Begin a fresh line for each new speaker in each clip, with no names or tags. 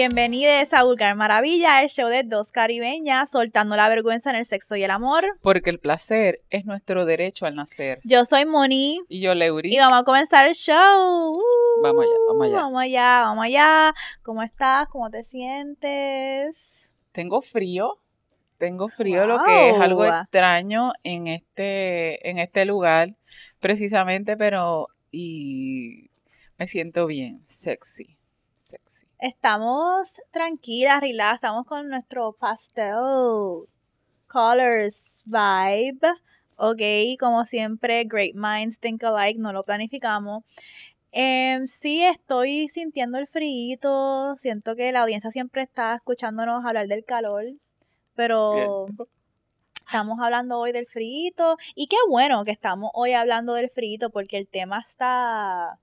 Bienvenidos a Vulgar Maravilla, el show de dos caribeñas soltando la vergüenza en el sexo y el amor.
Porque el placer es nuestro derecho al nacer.
Yo soy Moni.
Y yo, Leury.
Y vamos a comenzar el show. Uh,
Vamos allá, vamos allá.
Vamos allá, vamos allá. ¿Cómo estás? ¿Cómo te sientes?
Tengo frío. Tengo frío, lo que es algo extraño en este, en este lugar, precisamente, pero y me siento bien, sexy, sexy.
Estamos tranquilas, relax, estamos con nuestro pastel colors vibe. Ok, como siempre, great minds think alike, no lo planificamos. Em, sí, estoy sintiendo el frío, siento que la audiencia siempre está escuchándonos hablar del calor, pero
Cierto.
estamos hablando hoy del frío y qué bueno que estamos hoy hablando del frío porque el tema está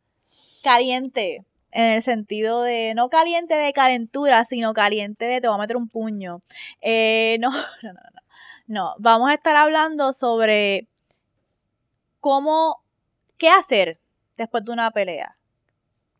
caliente en el sentido de no caliente de calentura, sino caliente de te voy a meter un puño. Eh, no, no, no, no. No, vamos a estar hablando sobre cómo, qué hacer después de una pelea.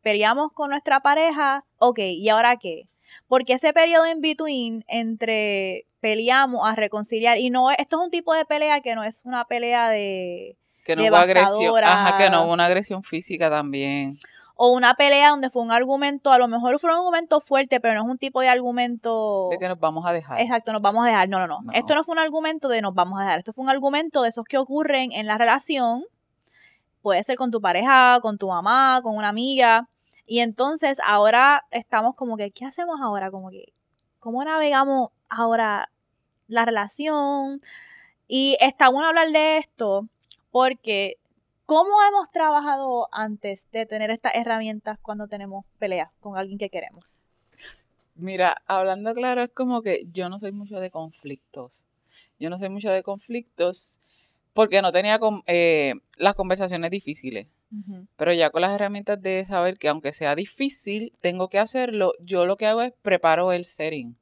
Peleamos con nuestra pareja, ok, ¿y ahora qué? Porque ese periodo in between entre peleamos a reconciliar, y no, esto es un tipo de pelea que no es una pelea de,
Que no hubo agresión, ajá, que no hubo una agresión física también.
O una pelea donde fue un argumento, a lo mejor fue un argumento fuerte, pero no es un tipo de argumento...
De que nos vamos a dejar.
Exacto, nos vamos a dejar. No, no, no,
No.
Esto no fue un argumento de nos vamos a dejar. Esto fue un argumento de esos que ocurren en la relación. Puede ser con tu pareja, con tu mamá, con una amiga. Y entonces ahora estamos como que, ¿qué hacemos ahora? Como que, ¿cómo navegamos ahora la relación? Y está bueno hablar de esto porque ¿cómo hemos trabajado antes de tener estas herramientas cuando tenemos peleas con alguien que queremos?
Mira, hablando claro, es como que yo no soy mucho de conflictos. Yo no soy mucho de conflictos porque no tenía con- eh, las conversaciones difíciles. Pero ya con las herramientas de saber que aunque sea difícil, tengo que hacerlo, yo lo que hago es preparo el setting.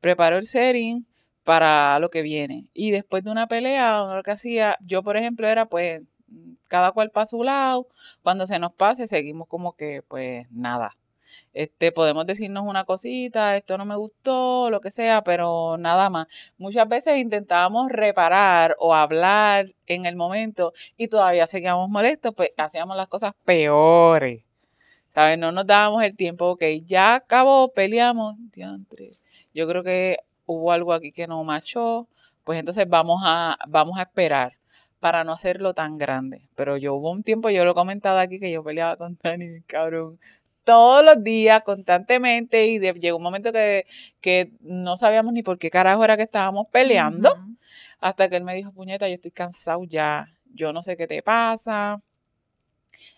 Preparo el setting para lo que viene. Y después de una pelea, lo que hacía, yo por ejemplo era pues cada cual para su lado, cuando se nos pase seguimos como que pues nada. Este, podemos decirnos una cosita, esto no me gustó, lo que sea, pero nada más. Muchas veces intentábamos reparar o hablar en el momento y todavía seguíamos molestos, pues hacíamos las cosas peores. ¿Sabes? No nos dábamos el tiempo, ok, ya acabó, peleamos, diantre. Yo creo que hubo algo aquí que no machó, pues entonces vamos a, vamos a esperar para no hacerlo tan grande. Pero yo hubo un tiempo, yo lo he comentado aquí, que yo peleaba con Dani, cabrón, todos los días, constantemente, y de- llegó un momento que, que no sabíamos ni por qué carajo era que estábamos peleando, hasta que él me dijo, puñeta, yo estoy cansado ya, yo no sé qué te pasa.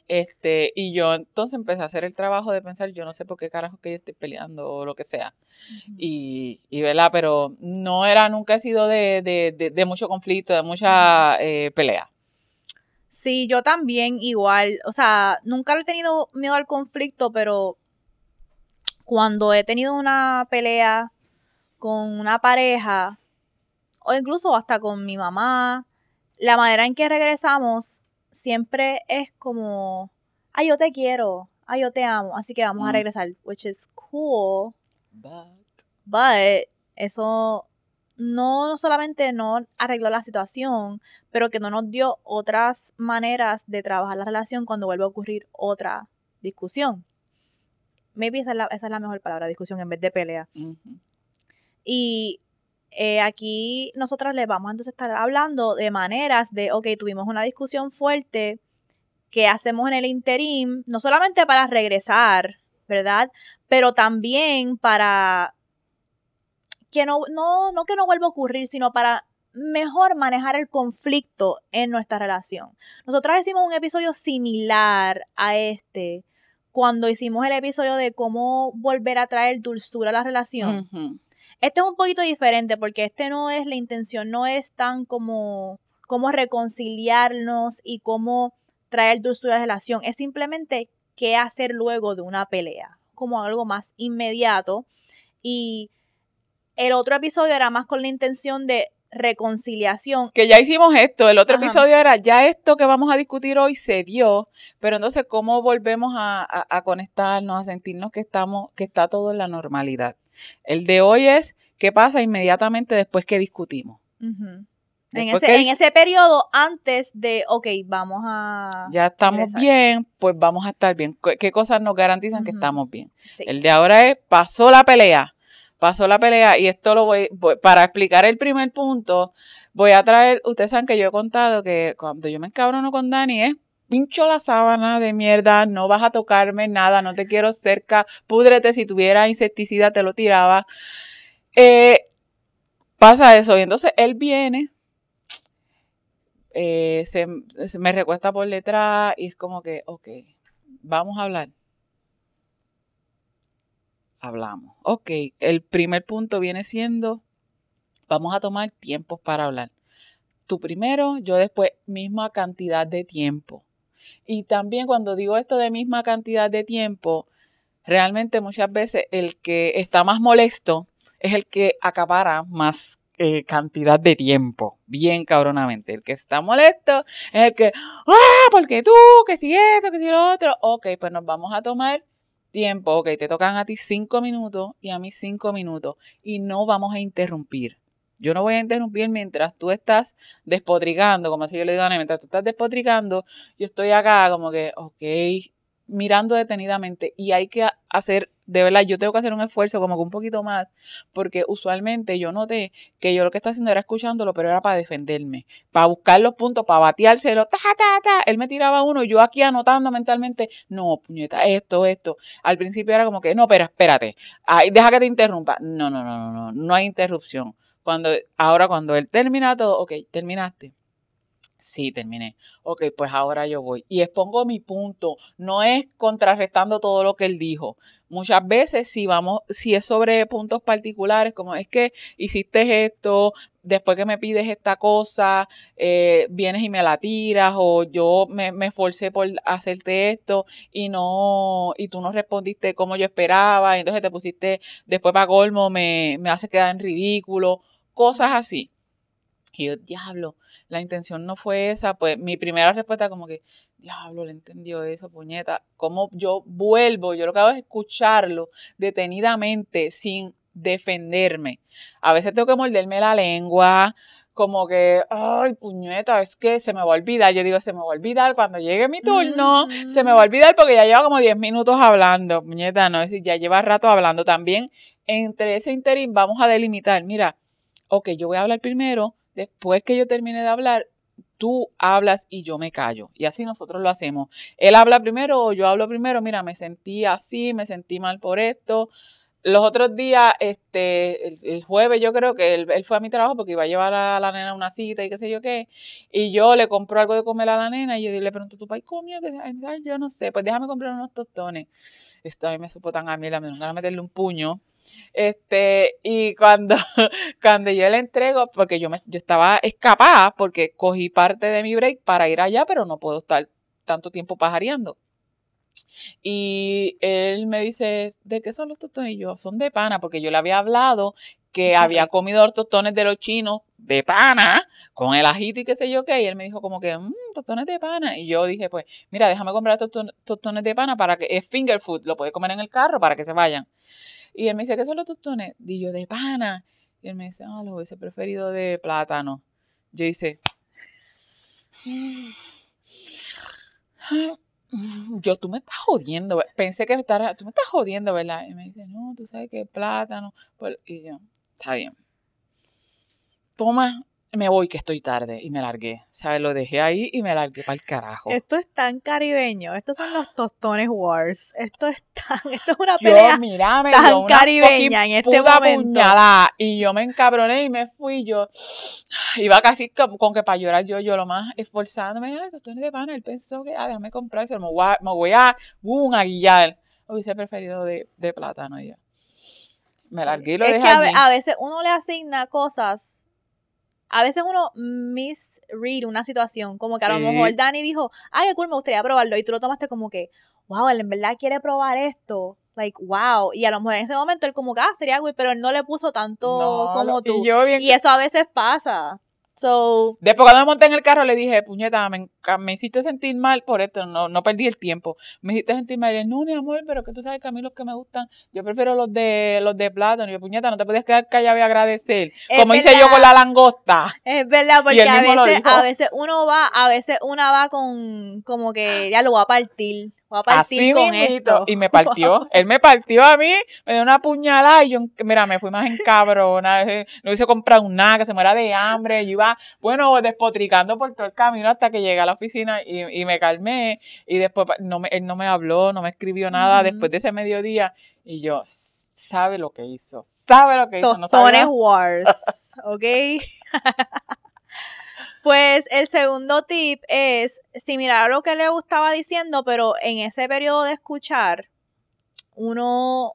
Este, y yo entonces empecé a hacer el trabajo de pensar, yo no sé por qué carajo que yo estoy peleando o lo que sea. Y, y ¿verdad? Pero no era, nunca he sido de, de, de, de mucho conflicto, de mucha eh, pelea.
Sí, yo también igual, o sea, nunca he tenido miedo al conflicto, pero cuando he tenido una pelea con una pareja, o incluso hasta con mi mamá, la manera en que regresamos siempre es como, ay, yo te quiero, ay, yo te amo, así que vamos a
Mm.
regresar, which is cool,
But,
But eso no solamente no arregló la situación, pero que no nos dio otras maneras de trabajar la relación cuando vuelve a ocurrir otra discusión. Maybe esa es la, esa es la mejor palabra, discusión en vez de pelea. Y eh, aquí nosotras les vamos entonces a estar hablando de maneras de, ok, tuvimos una discusión fuerte, ¿qué hacemos en el interim? No solamente para regresar, ¿verdad? Pero también para que no, no, no que no vuelva a ocurrir, sino para mejor manejar el conflicto en nuestra relación. Nosotras hicimos un episodio similar a este cuando hicimos el episodio de cómo volver a traer dulzura a la relación. Este es un poquito diferente porque este no es la intención, no es tan como cómo reconciliarnos y cómo traer dulzura la relación, es simplemente qué hacer luego de una pelea, como algo más inmediato. Y el otro episodio era más con la intención de reconciliación.
Que ya hicimos esto, el otro
Ajá.
episodio era, ya esto que vamos a discutir hoy se dio, pero entonces, ¿cómo volvemos a, a- a conectarnos, a sentirnos que estamos, que está todo en la normalidad? El de hoy es, ¿qué pasa inmediatamente después que discutimos?
En ese,
que
en ese periodo antes de, ok, vamos a...
ya estamos
regresar.
bien, pues vamos a estar bien. ¿Qué, qué cosas nos garantizan que estamos bien?
Sí.
El de ahora es, pasó la pelea, pasó la pelea y esto lo voy, voy- para explicar el primer punto, voy a traer, ustedes saben que yo he contado que cuando yo me encabrono con Dani es pincho la sábana de mierda, no vas a tocarme nada, no te quiero cerca, púdrete, si tuviera insecticida te lo tiraba. Eh, pasa eso y entonces él viene, eh, se, me recuesta por detrás y es como que, ok, vamos a hablar hablamos. Ok, el primer punto viene siendo, vamos a tomar tiempos para hablar. Tú primero, yo después, misma cantidad de tiempo. Y también cuando digo esto de misma cantidad de tiempo, realmente muchas veces el que está más molesto es el que acapara más eh, cantidad de tiempo, bien cabronamente. El que está molesto es el que, ah, porque tú, que si esto, que si lo otro. Ok, pues nos vamos a tomar tiempo, ok, te tocan a ti cinco minutos y a mí cinco minutos y no vamos a interrumpir. Yo no voy a interrumpir mientras tú estás despotricando, como así yo le digo a Ana, mientras tú estás despotricando, yo estoy acá como que, ok, mirando detenidamente y hay que hacer, de verdad, yo tengo que hacer un esfuerzo como que un poquito más, porque usualmente yo noté que yo lo que estaba haciendo era escuchándolo, pero era para defenderme, para buscar los puntos, para bateárselo, ta, ta, ta, él me tiraba uno, yo aquí anotando mentalmente, no, puñeta, esto, esto. Al principio era como que, no, pero espérate, ay, deja que te interrumpa. No, no, no, no, no, no hay interrupción. Cuando, ahora cuando él termina todo, ok, terminaste. Sí, terminé. Ok, pues ahora yo voy. Y expongo mi punto. No es contrarrestando todo lo que él dijo. Muchas veces si vamos, si es sobre puntos particulares, como es que hiciste esto, después que me pides esta cosa, eh, vienes y me la tiras, o yo me, me esforcé por hacerte esto y no, y tú no respondiste como yo esperaba, y entonces te pusiste después para colmo, me, me hace quedar en ridículo, cosas así. Y yo, diablo, la intención no fue esa, pues mi primera respuesta como que, diablo, le entendió eso, puñeta. Como yo vuelvo, yo lo que hago es escucharlo detenidamente sin defenderme. A veces tengo que morderme la lengua, como que, ay, puñeta, es que se me va a olvidar. Yo digo, se me va a olvidar cuando llegue mi turno,
Mm.
se me va a olvidar porque ya lleva como 10 minutos hablando. Puñeta, no, es decir, ya lleva rato hablando. También, entre ese interín, vamos a delimitar, mira, ok, yo voy a hablar primero, después que yo termine de hablar, tú hablas y yo me callo. Y así nosotros lo hacemos. Él habla primero o yo hablo primero, mira, me sentí así, me sentí mal por esto. Los otros días, este, el, jueves yo creo que él, fue a mi trabajo porque iba a llevar a la nena una cita y qué sé yo qué. Y yo le compro algo de comer a la nena y yo le pregunto, ¿tu país comió? Que yo no sé, pues déjame comprar unos tostones. Esto a mí me supo tan a mí, la me a meterle un puño. Este, y cuando, cuando yo le entrego, porque yo, me, yo estaba escapada, porque cogí parte de mi break para ir allá, pero no puedo estar tanto tiempo pajareando. Y él me dice, ¿de qué son los tostones? Y yo, son de pana, porque yo le había hablado que había comido los tostones de los chinos de pana, con el ajito y qué sé yo qué. Y él me dijo como que, mmm, tostones de pana. Y yo dije, pues, mira, déjame comprar toston tostones de pana para que, es finger food, lo puedes comer en el carro para que se vayan. Y él me dice, ¿qué son los tostones? Y yo, de pana. Y él me dice, ah, los hubiese preferido de plátano. Yo hice, yo, tú me estás jodiendo. Pensé que me tú me estás jodiendo, ¿verdad? Y me dice, no, tú sabes que plátano. Pues, y yo, está bien. Toma, me voy que estoy tarde. Y me largué. ¿Sabes? Lo dejé ahí y me largué para el carajo.
Esto es tan caribeño. Estos son los tostones wars. Esto es tan, esto es una
Yo,
pelea
mira, me
tan
dio una
caribeña en este momento.
puñalada. Y yo me encabroné y me fui. Yo iba casi con, con que para llorar yo, yo lo más esforzándome. Ay, tostones de pana. Él pensó que, ah, déjame comprárselo. Me voy a, me voy a, boom, a guillar. Hubiese preferido de, de plátano ya. Me largué y lo
es
dejé
que a, ve-
allí.
a veces uno le asigna cosas a veces uno misread una situación, como que a lo
Sí.
mejor Dani dijo, ay, qué cool, me gustaría probarlo, y tú lo tomaste como que, wow, él en verdad quiere probar esto, like, wow, y a lo mejor en ese momento él como que, ah, sería cool, pero él no le puso tanto
No,
como tú,
Y yo bien
y eso a veces pasa, so,
Después cuando me monté en el carro le dije, puñeta, me, me hiciste sentir mal por esto, no, no perdí el tiempo. Me hiciste sentir mal. Y él, no, mi amor, pero que tú sabes que a mí los que me gustan, yo prefiero los de los de plátano. Y yo, puñeta, no te podías quedar callado y agradecer.
Es
Como hice yo con la langosta.
Es verdad, porque a veces, a veces uno va, a veces una va con, como que ya lo voy a partir, voy a partir
Así
con esto.
Y me partió. Él me partió a mí, me dio una puñalada y yo, mira, me fui más en cabrona. No hubiese comprado nada, que se muera de hambre. Yo iba, bueno, despotricando por todo el camino hasta que llegué a la oficina y, y me calmé. Y después no me, él no me habló, no me escribió nada después de ese mediodía. Y yo, sabe lo que hizo, sabe lo que hizo. No
Tostones
sabía.
Wars, ¿ok? pues el segundo tip es similar a lo que le estaba diciendo, pero en ese periodo de escuchar, uno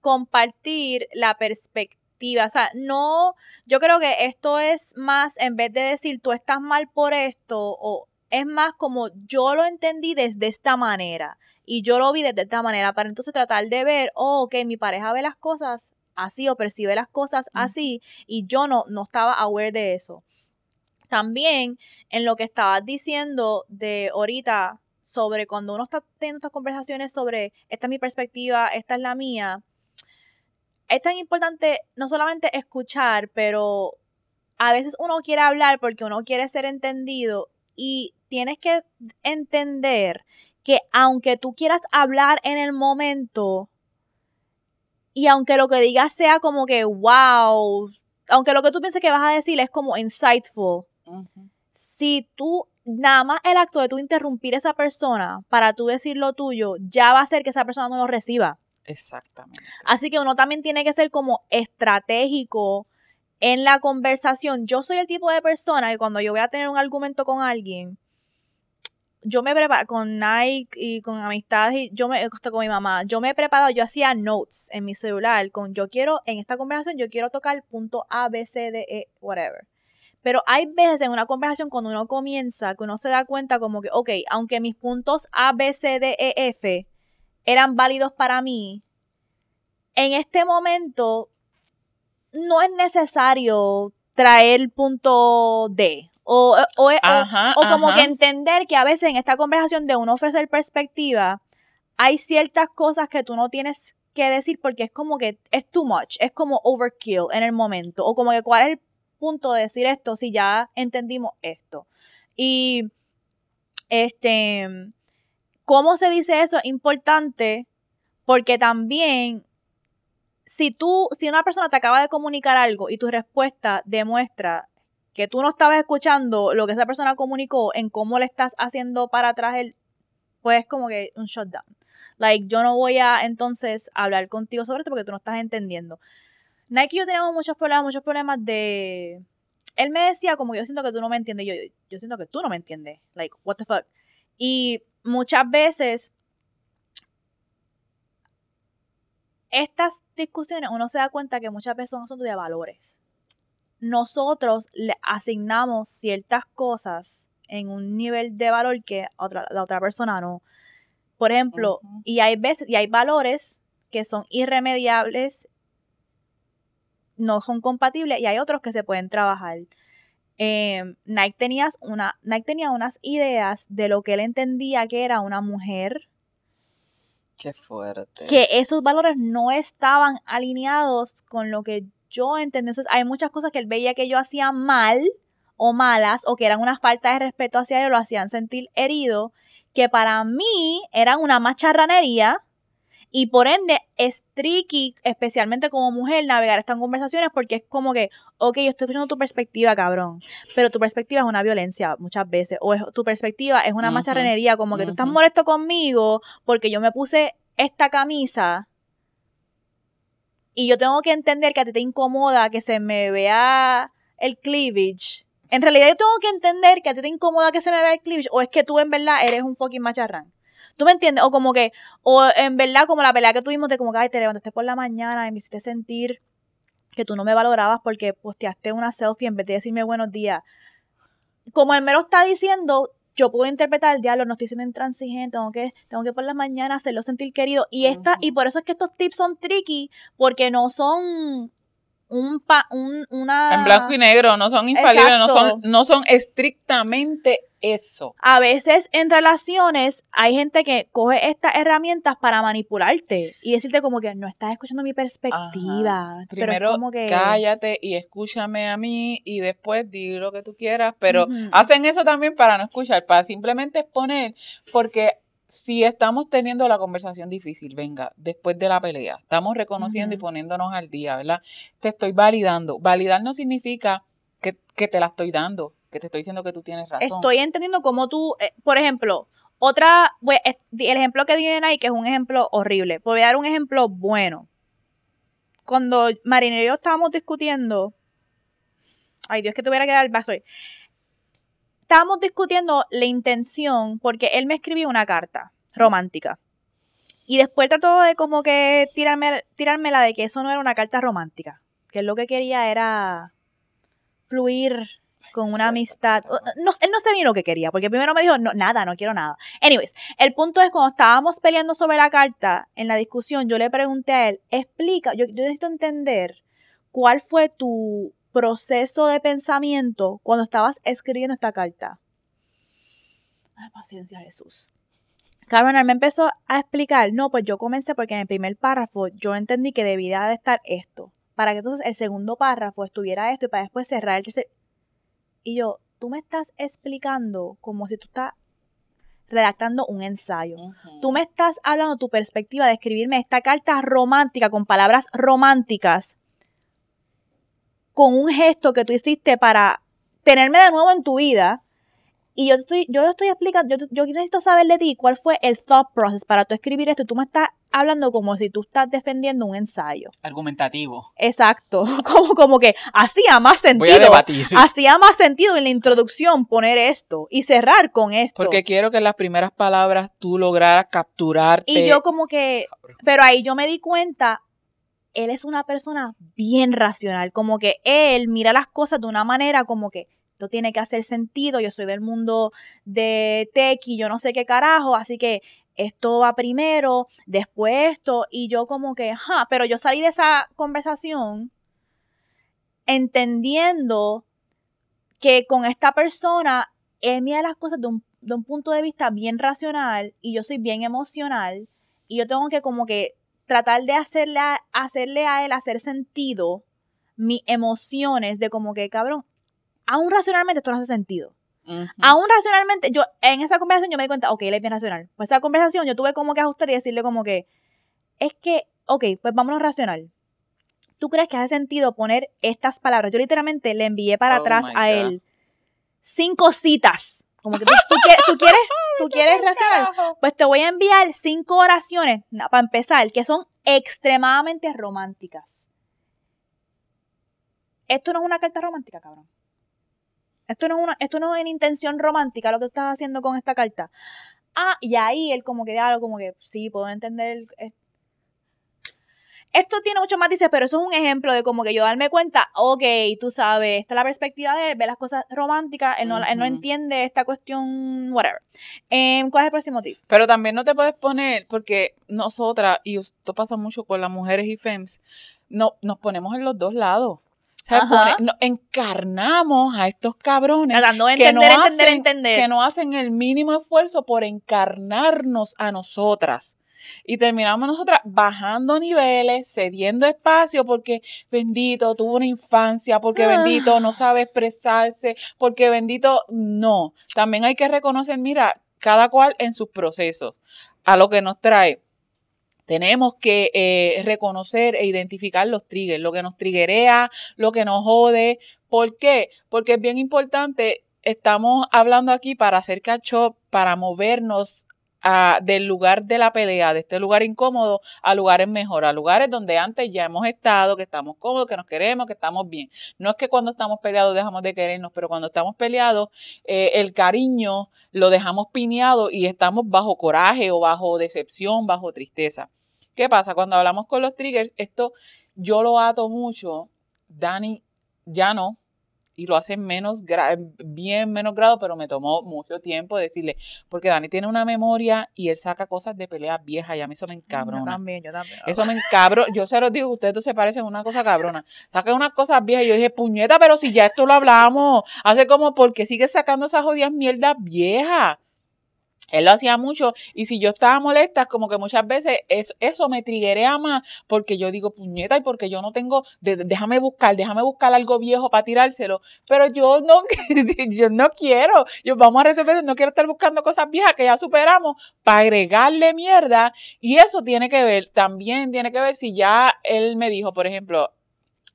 compartir la perspectiva. O sea, no, yo creo que esto es más, en vez de decir tú estás mal por esto, o es más como yo lo entendí desde esta manera y yo lo vi desde esta manera, para entonces tratar de ver, oh, ok, mi pareja ve las cosas así o percibe las cosas así y yo no, no estaba aware de eso. También en lo que estabas diciendo de ahorita sobre cuando uno está teniendo estas conversaciones sobre esta es mi perspectiva, esta es la mía, es tan importante no solamente escuchar, pero a veces uno quiere hablar porque uno quiere ser entendido y tienes que entender que aunque tú quieras hablar en el momento y aunque lo que digas sea como que wow, aunque lo que tú pienses que vas a decir es como insightful, Si tú nada más el acto de tú interrumpir a esa persona para tú decir lo tuyo, ya va a hacer que esa persona no lo reciba.
Exactamente.
Así que uno también tiene que ser como estratégico en la conversación. Yo soy el tipo de persona que cuando yo voy a tener un argumento con alguien, yo me preparo con Nike y con amistades y yo me hasta con mi mamá, yo me he preparado, yo hacía notes en mi celular con yo quiero en esta conversación yo quiero tocar punto A, B, C, D, E, whatever. Pero hay veces en una conversación cuando uno comienza que uno se da cuenta como que, ok, aunque mis puntos A, B, C, D, E, F eran válidos para mí, en este momento no es necesario traer punto D. O, o, o-
Ajá,
o como
ajá.
que entender que a veces en esta conversación de uno ofrecer perspectiva, hay ciertas cosas que tú no tienes que decir porque es como que es too much, es como overkill en el momento. O como que cuál es el de decir esto si ya entendimos esto. Y este, ¿cómo se dice eso? Es importante porque también si tú, si una persona te acaba de comunicar algo y tu respuesta demuestra que tú no estabas escuchando lo que esa persona comunicó en cómo le estás haciendo para atrás el, pues como que un shutdown. Like, yo no voy a entonces hablar contigo sobre esto porque tú no estás entendiendo. Nike y yo teníamos muchos problemas, muchos problemas de... Él me decía como yo siento que tú no me entiendes, yo, yo siento que tú no me entiendes. Like, what the fuck. Y muchas veces estas discusiones uno se da cuenta que muchas veces son asuntos de valores. Nosotros le asignamos ciertas cosas en un nivel de valor que otra, la otra persona no. Por ejemplo, y hay veces, y hay valores que son irremediables, no son compatibles, y hay otros que se pueden trabajar. Eh, Nike, tenías una, Nike tenía unas ideas de lo que él entendía que era una mujer
Qué fuerte.
que esos valores no estaban alineados con lo que yo entendí. Entonces, hay muchas cosas que él veía que yo hacía mal o malas o que eran una falta de respeto hacia él, lo hacían sentir herido, que para mí eran una macharranería y por ende es tricky, especialmente como mujer, navegar estas conversaciones porque es como que, ok, yo estoy escuchando tu perspectiva, cabrón, pero tu perspectiva es una violencia muchas veces, o es, tu perspectiva es una
Ujú,
macharranería, como que tú estás molesto conmigo porque yo me puse esta camisa y yo tengo que entender que a ti te incomoda que se me vea el cleavage. En realidad yo tengo que entender que a ti te incomoda que se me vea el cleavage o es que tú en verdad eres un fucking macharrán. ¿Tú me entiendes? O como que, o en verdad como la pelea que tuvimos de como que, ay, te levantaste por la mañana y me hiciste sentir que tú no me valorabas porque posteaste una selfie en vez de decirme buenos días. Como él me lo está diciendo, yo puedo interpretar el diálogo, no estoy siendo intransigente, tengo que, tengo que por las mañanas hacerlo sentir querido. Y esta, y por eso es que estos tips son tricky, porque no son un, pa, un una...
En blanco y negro, no son infalibles, no son, no son estrictamente eso.
A veces en relaciones hay gente que coge estas herramientas para manipularte y decirte como que no estás escuchando mi perspectiva.
Primero como que... cállate y escúchame a mí y después di lo que tú quieras, pero hacen eso también para no escuchar, para simplemente exponer, porque si estamos teniendo la conversación difícil, venga, después de la pelea, estamos reconociendo y poniéndonos al día, ¿verdad? Te estoy validando. Validar no significa que, te la estoy dando, que te estoy diciendo que tú tienes razón.
Estoy entendiendo cómo tú, eh, por ejemplo, otra, el ejemplo que tienen ahí, que es un ejemplo horrible, voy a dar un ejemplo bueno. Cuando Marina y yo estábamos discutiendo, ay Dios que tuviera que dar el vaso ahí estábamos discutiendo la intención porque él me escribió una carta romántica. Y después trató de como que tirarme, tirarme la de que eso no era una carta romántica. Que él lo que quería era fluir con una amistad. No, él no sabía lo que quería, porque primero me dijo, no, nada, no quiero nada. Anyways, el punto es cuando estábamos peleando sobre la carta, en la discusión, yo le pregunté a él, explica, yo, yo necesito entender cuál fue tu proceso de pensamiento cuando estabas escribiendo esta carta? Ay, paciencia, Jesús. Carmen me empezó a explicar, no, pues yo comencé porque en el primer párrafo yo entendí que debía de estar esto, para que entonces el segundo párrafo estuviera esto y para después cerrar el tercer. Y yo, tú me estás explicando como si tú estás redactando un ensayo. Tú me estás hablando tu perspectiva de escribirme esta carta romántica con palabras románticas con un gesto que tú hiciste para tenerme de nuevo en tu vida. Y yo estoy, yo estoy explicando, yo, yo, necesito saber de ti cuál fue el thought process para tú escribir esto. Y tú me estás hablando como si tú estás defendiendo un ensayo.
Argumentativo.
Exacto. Como, como que hacía más sentido. Voy a debatir. Hacía más sentido en la introducción poner esto y cerrar con esto.
Porque quiero que en las primeras palabras tú lograras capturarte.
Y yo como que, pero ahí yo me di cuenta, él es una persona bien racional, como que él mira las cosas de una manera como que esto tiene que hacer sentido, yo soy del mundo de tech y yo no sé qué carajo, así que esto va primero, después esto, y yo como que, ja, pero yo salí de esa conversación entendiendo que con esta persona él mira las cosas de un, punto de vista bien racional y yo soy bien emocional y yo tengo que como que tratar de hacerle hacerle a él hacer sentido mis emociones de como que, cabrón, aún racionalmente esto no hace sentido. Aún racionalmente, yo en esa conversación yo me di cuenta, ok, él es bien racional. Pues esa conversación yo tuve como que ajustar y decirle como que, es que, ok, pues vámonos racional. ¿Tú crees que hace sentido poner estas palabras? Yo literalmente le envié para oh atrás a él cinco citas como que tú, quieres, tú quieres, tú quieres racional. Pues te voy a enviar cinco oraciones para empezar, que son extremadamente románticas. Esto no es una carta romántica, cabrón. Esto no es una, esto no es una intención romántica lo que estás haciendo con esta carta. Ah, y ahí él como que algo como que sí, puedo entender el, esto tiene mucho más, dice, pero eso es un ejemplo de como que yo darme cuenta, ok, tú sabes, esta es la perspectiva de él, ve las cosas románticas, él no, él no entiende esta cuestión, whatever. Em, ¿Cuál es el próximo tip?
Pero también no te puedes poner, porque nosotras, y esto pasa mucho con las mujeres y femmes, no, nos ponemos en los dos lados. Encarnamos a estos cabrones que, no hacen, que no hacen el mínimo esfuerzo por encarnarnos a nosotras. Y terminamos nosotras bajando niveles, cediendo espacio porque bendito tuvo una infancia, porque ah. bendito no sabe expresarse, porque bendito no. También hay que reconocer, mira, cada cual en sus procesos, a lo que nos trae. Tenemos que eh, reconocer e identificar los triggers, lo que nos triggerea, lo que nos jode. ¿Por qué? Porque es bien importante estamos hablando aquí para hacer catch para movernos del lugar de la pelea, de este lugar incómodo, a lugares mejor, a lugares donde antes ya hemos estado, que estamos cómodos, que nos queremos, que estamos bien. No es que cuando estamos peleados dejamos de querernos, pero cuando estamos peleados, eh, el cariño lo dejamos pineado y estamos bajo coraje o bajo decepción, bajo tristeza. ¿Qué pasa? Cuando hablamos con los triggers, esto yo lo ato mucho Dani ya no, y lo hace menos bien menos grado, pero me tomó mucho tiempo decirle, porque Dani tiene una memoria y él saca cosas de peleas viejas y a mí eso me encabrona.
Yo también, yo también.
Eso me encabro, yo se los digo, ustedes dos se parecen una cosa cabrona. Saca unas cosas viejas y yo dije, puñeta, pero si ya esto lo hablamos, hace como porque sigue sacando esas jodidas mierdas viejas. Él lo hacía mucho y si yo estaba molesta, como que muchas veces eso, eso me triguea más porque yo digo puñeta y porque yo no tengo, déjame buscar, déjame buscar algo viejo para tirárselo, pero yo no, yo no quiero, yo vamos a resolver, no quiero estar buscando cosas viejas que ya superamos para agregarle mierda y eso tiene que ver, también tiene que ver si ya él me dijo, por ejemplo,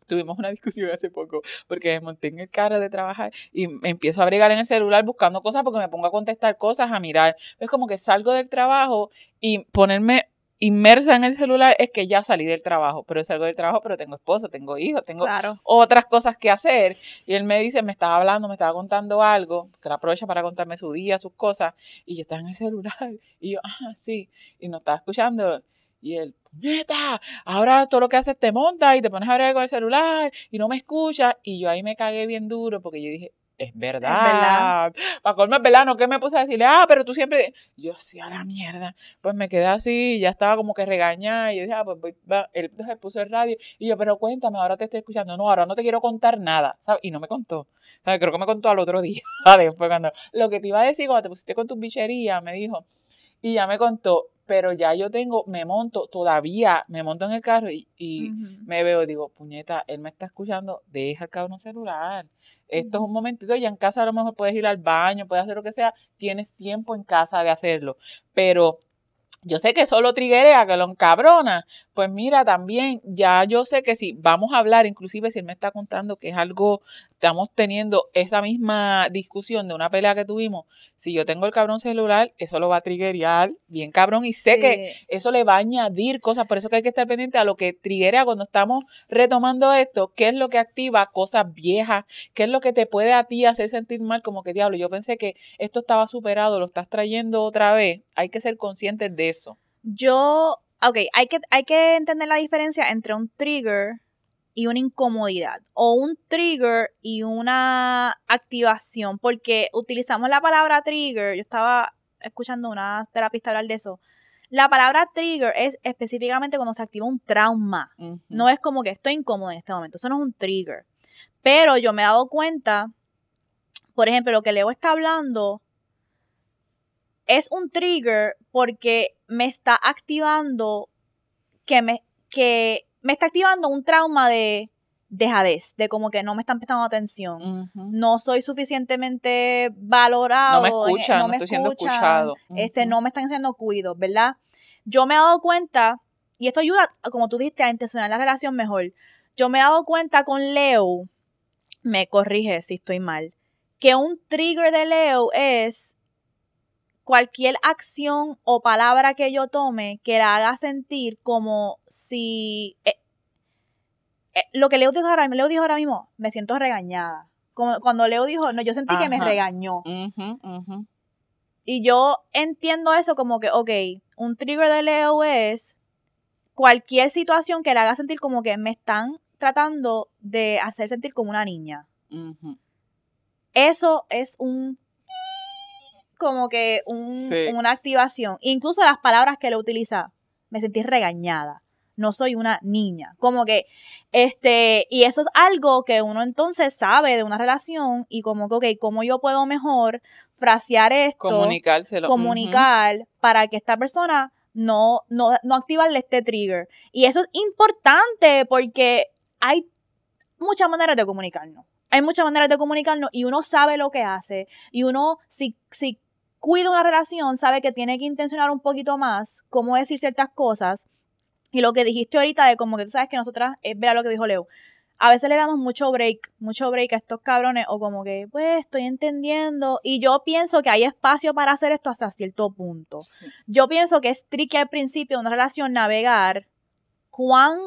tuvimos una discusión hace poco porque me monté en el carro de trabajar y me empiezo a bregar en el celular buscando cosas porque me pongo a contestar cosas, a mirar. Es como que salgo del trabajo y ponerme inmersa en el celular es que ya salí del trabajo, pero salgo del trabajo, pero tengo esposo, tengo hijos, tengo otras cosas que hacer. Y él me dice, me estaba hablando, me estaba contando algo, que él aprovecha para contarme su día, sus cosas, y yo estaba en el celular, y yo, ah, sí, y no estaba escuchando. Y él, puñeta, ahora todo lo que haces te monta y te pones a hablar con el celular y no me escuchas. Y yo ahí me cagué bien duro porque yo dije, es verdad. Es verdad. Para colmo es verdad, no que me puse a decirle, ah, pero tú siempre. Yo sí, a la mierda. Pues me quedé así, ya estaba como que regañada. Y yo dije, ah, pues voy, él se puso el radio. Y yo, pero cuéntame, ahora te estoy escuchando. No, ahora no te quiero contar nada. ¿sabes? Y no me contó. ¿sabes? Creo que me contó al otro día. Después, cuando. Lo que te iba a decir cuando te pusiste con tu bichería, me dijo. Y ya me contó, pero ya yo tengo, me monto, todavía me monto en el carro y, me veo, digo, puñeta, él me está escuchando, deja el cabrón celular. Esto es un momentito, ya en casa a lo mejor puedes ir al baño, puedes hacer lo que sea, tienes tiempo en casa de hacerlo, pero yo sé que solo triguea, que lo encabrona. Pues mira, también ya yo sé que si vamos a hablar, inclusive si él me está contando que es algo, estamos teniendo esa misma discusión de una pelea que tuvimos, si yo tengo el cabrón celular, eso lo va a triggerear bien cabrón y sé que eso le va a añadir cosas, por eso que hay que estar pendiente a lo que triguea cuando estamos retomando esto, qué es lo que activa cosas viejas, qué es lo que te puede a ti hacer sentir mal, como que diablo, yo pensé que esto estaba superado, lo estás trayendo otra vez, hay que ser conscientes de eso.
Yo, ok, hay que, hay que entender la diferencia entre un trigger y una incomodidad o un trigger y una activación porque utilizamos la palabra trigger, yo estaba escuchando una terapista hablar de eso. La palabra trigger es específicamente cuando se activa un trauma. No es como que estoy incómodo en este momento. Eso no es un trigger. Pero yo me he dado cuenta, por ejemplo, lo que Leo está hablando es un trigger porque me está activando que me, que me está activando un trauma de dejadez, de como que no me están prestando atención, no soy suficientemente valorado,
no me escuchan, no, me estoy siendo escuchado,
este, no me están haciendo cuido, ¿verdad? Yo me he dado cuenta, y esto ayuda, como tú dijiste, a intencionar la relación mejor. Yo me he dado cuenta con Leo, me corrige si estoy mal, que un trigger de Leo es cualquier acción o palabra que yo tome que la haga sentir como si eh, eh, lo que Leo dijo ahora, Leo dijo ahora mismo, me siento regañada. Como, cuando Leo dijo, no, yo sentí que me regañó. Y yo entiendo eso como que, ok, un trigger de Leo es cualquier situación que le haga sentir como que me están tratando de hacer sentir como una niña. Eso es un como que una activación. Incluso las palabras que le utiliza, me sentí regañada. No soy una niña. Como que, este, y eso es algo que uno entonces sabe de una relación y como que, ok, ¿cómo yo puedo mejor frasear esto?
Comunicárselo.
Comunicar para que esta persona no, no, no activarle este trigger. Y eso es importante porque hay muchas maneras de comunicarnos. Hay muchas maneras de comunicarnos y uno sabe lo que hace. Y uno, si, si cuida una relación, sabe que tiene que intencionar un poquito más cómo decir ciertas cosas. Y lo que dijiste ahorita de como que tú sabes que nosotras, es ver lo que dijo Leo. A veces le damos mucho break, mucho break a estos cabrones, o como que, pues, estoy entendiendo. Y yo pienso que hay espacio para hacer esto hasta cierto punto. Yo pienso que es tricky al principio de una relación navegar cuán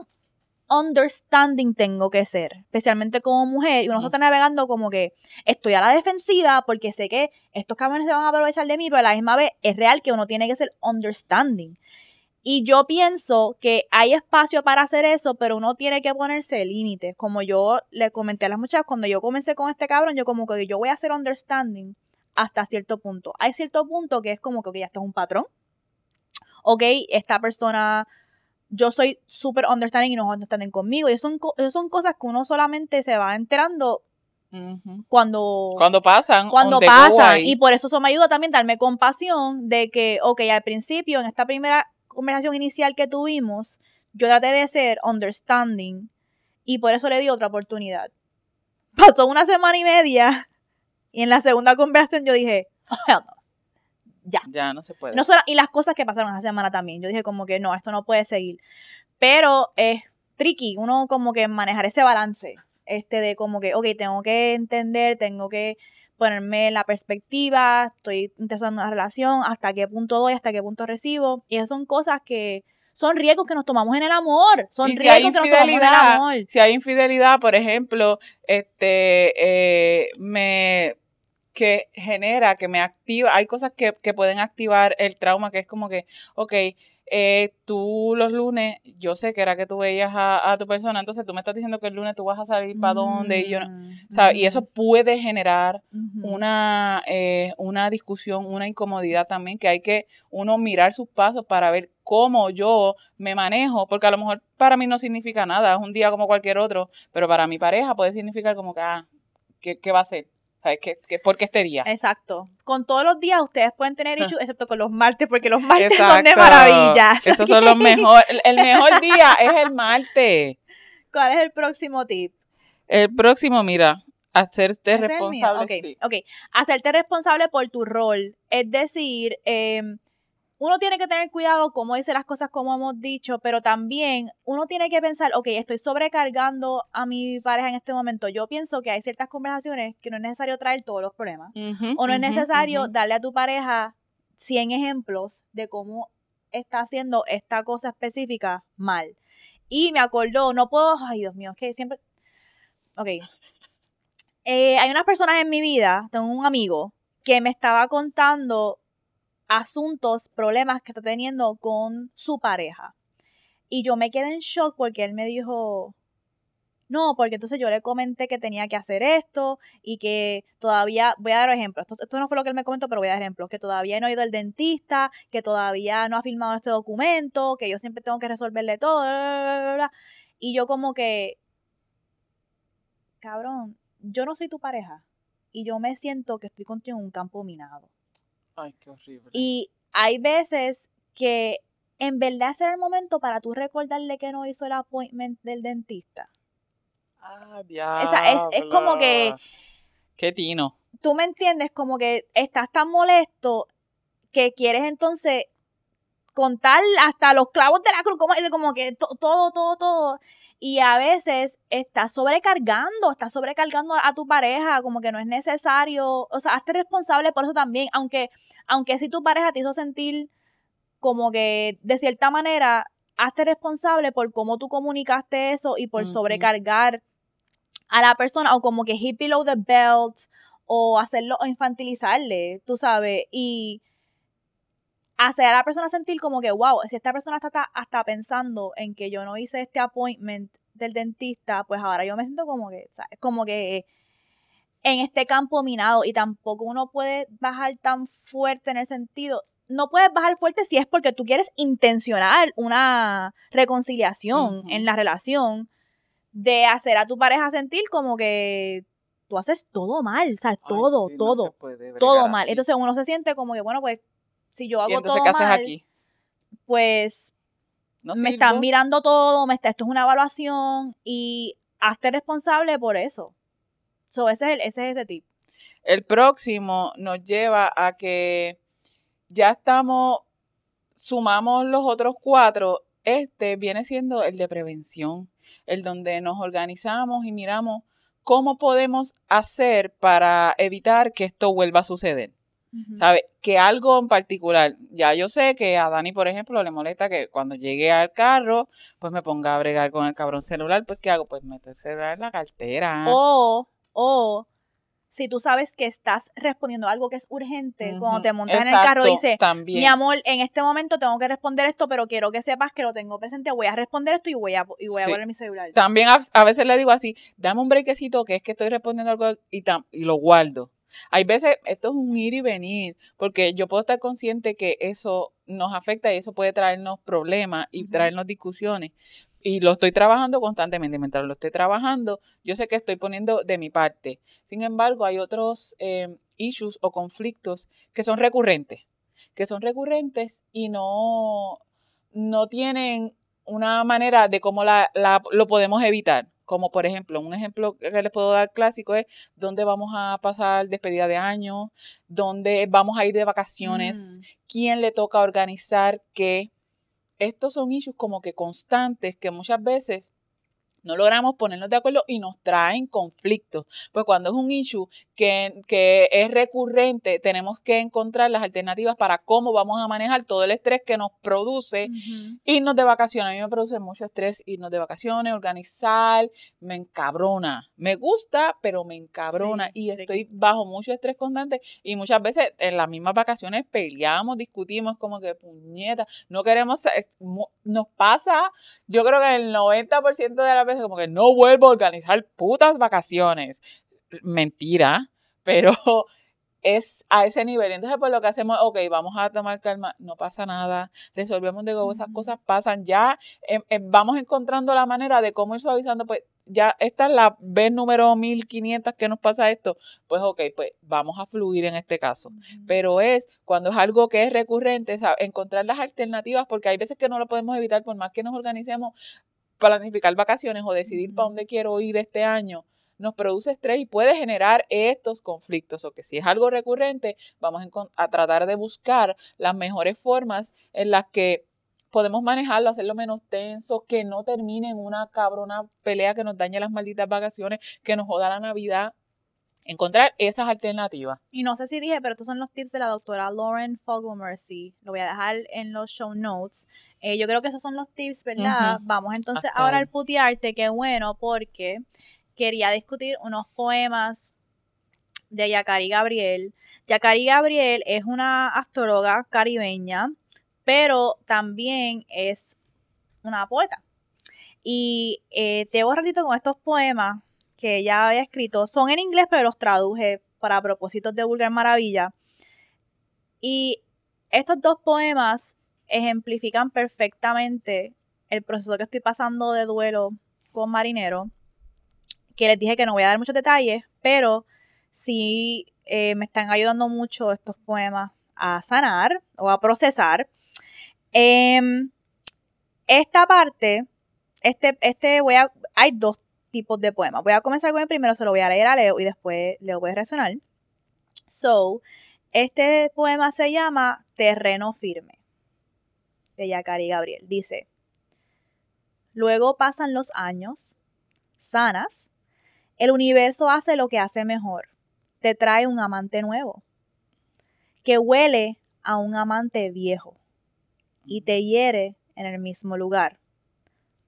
understanding tengo que ser, especialmente como mujer, y uno está navegando como que estoy a la defensiva porque sé que estos cabrones se van a aprovechar de mí, pero a la misma vez es real que uno tiene que ser understanding. Y yo pienso que hay espacio para hacer eso, pero uno tiene que ponerse límites. Como yo le comenté a las muchachas, cuando yo comencé con este cabrón, yo como que yo voy a hacer understanding hasta cierto punto. Hay cierto punto que es como que ya esto es un patrón. Ok, esta persona, yo soy súper understanding y no understanding conmigo. Y eso son, eso son cosas que uno solamente se va enterando cuando,
cuando pasan.
Cuando pasan. Y por eso eso me ayuda también a darme compasión de que, ok, al principio, en esta primera conversación inicial que tuvimos, yo traté de ser understanding y por eso le di otra oportunidad. Pasó una semana y media y en la segunda conversación yo dije, oh, ya.
Ya no se puede.
No y las cosas que pasaron esa semana también. Yo dije como que no, esto no puede seguir. Pero es tricky uno como que manejar ese balance. Este de como que, ok, tengo que entender, tengo que ponerme en la perspectiva, estoy empezando una relación, hasta qué punto doy, hasta qué punto recibo. Y esas son cosas que son riesgos que nos tomamos en el amor. Son riesgos que nos tomamos en el amor.
Si hay infidelidad, por ejemplo, este eh, me que genera, que me activa, hay cosas que, que pueden activar el trauma, que es como que, ok, eh, tú los lunes, yo sé que era que tú veías a, tu persona, entonces tú me estás diciendo que el lunes tú vas a salir para dónde y yo no, mm, Y eso puede generar una, eh, una discusión, una incomodidad también, que hay que uno mirar sus pasos para ver cómo yo me manejo, porque a lo mejor para mí no significa nada, es un día como cualquier otro, pero para mi pareja puede significar como que, ah, ¿qué, qué va a ser? ¿Sabes qué? ¿Por qué este día?
Exacto. Con todos los días ustedes pueden tener issues, excepto con los martes, porque los martes son de maravilla.
Estos son los mejores. El mejor día es el martes.
¿Cuál es el próximo tip?
El próximo, mira, hacerte responsable.
Okay, ok, hacerte responsable por tu rol. Es decir, eh, uno tiene que tener cuidado cómo dice las cosas como hemos dicho, pero también uno tiene que pensar, ok, estoy sobrecargando a mi pareja en este momento. Yo pienso que hay ciertas conversaciones que no es necesario traer todos los problemas. o no es necesario darle a tu pareja 100 ejemplos de cómo está haciendo esta cosa específica mal. Y me acordó, no puedo, ay Dios mío, es que siempre... Ok. Eh, hay unas personas en mi vida, tengo un amigo, que me estaba contando asuntos, problemas que está teniendo con su pareja. Y yo me quedé en shock porque él me dijo, no, porque entonces yo le comenté que tenía que hacer esto y que todavía, voy a dar ejemplos, esto, esto, no fue lo que él me comentó, pero voy a dar ejemplos, que todavía no ha ido al dentista, que todavía no ha firmado este documento, que yo siempre tengo que resolverle todo, y yo como que, cabrón, yo no soy tu pareja y yo me siento que estoy contigo en un campo minado.
Ay, qué horrible.
Y hay veces que en verdad es el momento para tú recordarle que no hizo el appointment del dentista.
Ah, diablo.
Esa es, es como que.
Qué tino.
Tú me entiendes, como que estás tan molesto que quieres entonces contar hasta los clavos de la cruz, como, como que todo, todo, todo. Y a veces estás sobrecargando, estás sobrecargando a tu pareja, como que no es necesario. O sea, hazte responsable por eso también, aunque, aunque si tu pareja te hizo sentir como que de cierta manera, hazte responsable por cómo tú comunicaste eso y por sobrecargar a la persona o como que hit below the belt o hacerlo o infantilizarle, tú sabes, y hacer a la persona sentir como que, wow, si esta persona está hasta pensando en que yo no hice este appointment del dentista, pues ahora yo me siento como que, ¿sabes? Como que en este campo minado y tampoco uno puede bajar tan fuerte en el sentido, no puedes bajar fuerte si es porque tú quieres intencionar una reconciliación en la relación de hacer a tu pareja sentir como que tú haces todo mal, ¿sabes? Todo, todo, todo mal. Entonces uno se siente como que, bueno, pues si yo hago todo mal, aquí? pues me están mirando todo, me está, esto es una evaluación y hazte responsable por eso. So, ese, es ese es ese tip.
El próximo nos lleva a que ya estamos, sumamos los otros cuatro, este viene siendo el de prevención, el donde nos organizamos y miramos cómo podemos hacer para evitar que esto vuelva a suceder. ¿Sabe? Que algo en particular, ya yo sé que a Dani, por ejemplo, le molesta que cuando llegue al carro, pues me ponga a bregar con el cabrón celular, pues ¿qué hago? Pues meter el celular en la cartera.
O, o, si tú sabes que estás respondiendo a algo que es urgente, cuando te montas en el carro, dice,
también.
mi amor, en este momento tengo que responder esto, pero quiero que sepas que lo tengo presente, voy a responder esto y voy a, y voy a poner mi celular.
También a, a veces le digo así, dame un brequecito que es que estoy respondiendo algo y, tam- y lo guardo. Hay veces, esto es un ir y venir, porque yo puedo estar consciente que eso nos afecta y eso puede traernos problemas y traernos discusiones. Y lo estoy trabajando constantemente. Mientras lo esté trabajando, yo sé que estoy poniendo de mi parte. Sin embargo, hay otros eh, issues o conflictos que son recurrentes, que son recurrentes y no, no tienen una manera de cómo la, la- lo podemos evitar. Como por ejemplo, un ejemplo que les puedo dar clásico es dónde vamos a pasar despedida de año, dónde vamos a ir de vacaciones,
Mm.
quién le toca organizar qué. Estos son issues como que constantes que muchas veces no logramos ponernos de acuerdo y nos traen conflictos. Pues cuando es un issue que, que es recurrente, tenemos que encontrar las alternativas para cómo vamos a manejar todo el estrés que nos produce. Irnos de vacaciones, a mí me produce mucho estrés irnos de vacaciones, organizar, me encabrona. Me gusta, pero me encabrona.
Sí,
y estoy bajo mucho estrés constante. Y muchas veces en las mismas vacaciones peleamos, discutimos, como que puñeta, no queremos. mu- Nos pasa, yo creo que el 90% de las veces, como que no vuelvo a organizar putas vacaciones. Mentira, pero es a ese nivel. Entonces, pues lo que hacemos, ok, vamos a tomar calma, no pasa nada, resolvemos de go, esas cosas pasan, ya em, em, vamos encontrando la manera de cómo ir suavizando, pues ya esta es la vez número 1500 que nos pasa esto, pues ok, pues vamos a fluir en este caso. Pero es cuando es algo que es recurrente, ¿sabes? encontrar las alternativas, porque hay veces que no lo podemos evitar, por más que nos organicemos, planificar vacaciones o decidir para dónde quiero ir este año, nos produce estrés y puede generar estos conflictos. O que si es algo recurrente, vamos a tratar de buscar las mejores formas en las que podemos manejarlo, hacerlo menos tenso, que no termine en una cabrona pelea que nos dañe las malditas vacaciones, que nos joda la Navidad. Encontrar esas alternativas.
Y no sé si dije, pero estos son los tips de la doctora Lauren Fogelmercy. Lo voy a dejar en los show notes. Eh, yo creo que esos son los tips, ¿verdad? Vamos entonces
Hasta
ahora
ahí.
al putearte, qué bueno, porque quería discutir unos poemas de Yacari Gabriel. Yacari Gabriel es una astróloga caribeña, pero también es una poeta. Y eh, te un ratito con estos poemas que ella había escrito. Son en inglés, pero los traduje para propósitos de Vulgar Maravilla. Y estos dos poemas ejemplifican perfectamente el proceso que estoy pasando de duelo con Marinero. Que les dije que no voy a dar muchos detalles, pero sí eh, me están ayudando mucho estos poemas a sanar o a procesar. Em, esta parte, este, este voy a, hay dos tipos de poemas. Voy a comenzar con el primero, se lo voy a leer a Leo y después Leo puede resonar. So, este poema se llama Terreno Firme, de Yacari Gabriel. Dice, luego pasan los años, sanas, el universo hace lo que hace mejor, te trae un amante nuevo, que huele a un amante viejo y te hiere en el mismo lugar.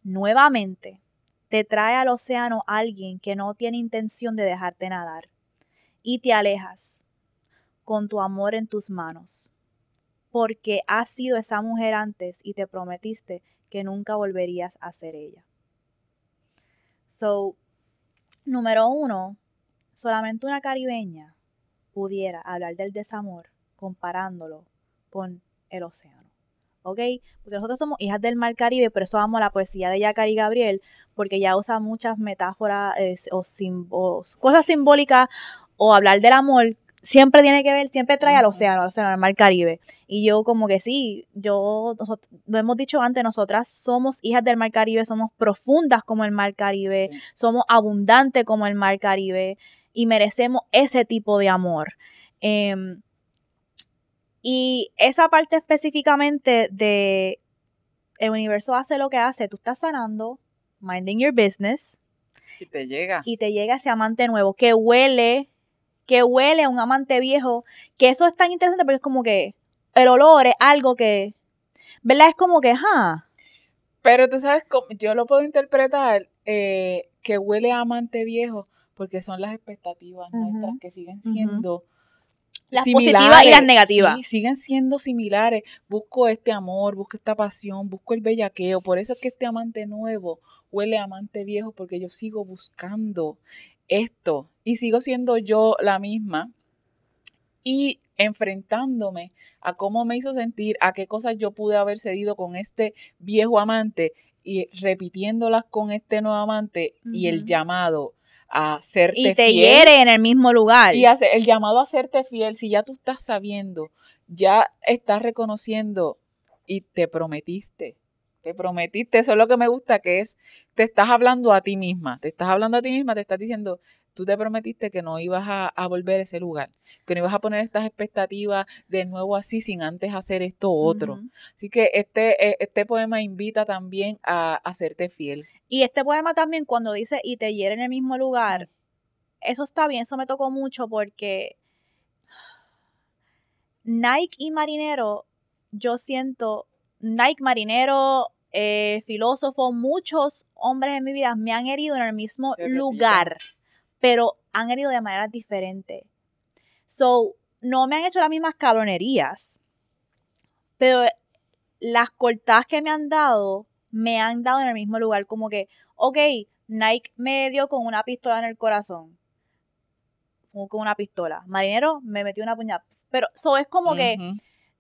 Nuevamente, te trae al océano alguien que no tiene intención de dejarte nadar y te alejas con tu amor en tus manos, porque has sido esa mujer antes y te prometiste que nunca volverías a ser ella. So, número uno, solamente una caribeña pudiera hablar del desamor comparándolo con el océano. ¿Ok? Porque nosotros somos hijas del mar Caribe, por eso amo la poesía de Yacari Gabriel, porque ella usa muchas metáforas eh, o, cosas simbólicas o hablar del amor siempre tiene que ver, siempre trae al océano, al océano, al mar Caribe. Y yo como que sí, yo, nosotros, lo hemos dicho antes, nosotras somos hijas del mar Caribe, somos profundas como el mar Caribe,
Sí.
somos abundantes como el mar Caribe y merecemos ese tipo de amor. Em, y esa parte específicamente de el universo hace lo que hace, tú estás sanando, minding your business,
Y te llega.
y te llega ese amante nuevo que huele, que huele a un amante viejo, que eso es tan interesante porque es como que el olor es algo que, ¿verdad? Es como que, ajá,
Pero tú sabes, cómo- yo lo puedo interpretar eh, que huele a amante viejo, porque son las expectativas nuestras que siguen siendo
las positivas y las negativas.
Sí, siguen siendo similares. Busco este amor, busco esta pasión, busco el bellaqueo. Por eso es que este amante nuevo huele a amante viejo, porque yo sigo buscando esto y sigo siendo yo la misma y enfrentándome a cómo me hizo sentir, a qué cosas yo pude haber cedido con este viejo amante y repitiéndolas con este nuevo amante y el llamado a serte
fiel. Y te hiere en el mismo lugar.
Y hace, el llamado a serte fiel, si ya tú estás sabiendo, ya estás reconociendo y te prometiste, te prometiste, eso es lo que me gusta, que es, te estás hablando a ti misma, te estás hablando a ti misma, te estás diciendo, tú te prometiste que no ibas a, volver a ese lugar, que no ibas a poner estas expectativas de nuevo así sin antes hacer esto otro. Así que este, e, este poema invita también a, hacerte fiel.
Y este poema también cuando dice y te hiere en el mismo lugar, eso está bien, eso me tocó mucho porque Nike y Marinero, yo siento, Nike Marinero, eh, filósofo, muchos hombres en mi vida me han herido en el mismo lugar pero han herido de manera diferente. So, no me han hecho las mismas cabronerías, pero las cortadas que me han dado, me han dado en el mismo lugar, como que, ok, Nike me dio con una pistola en el corazón, con una pistola. Marinero me metió una puñada. Pero eso es como que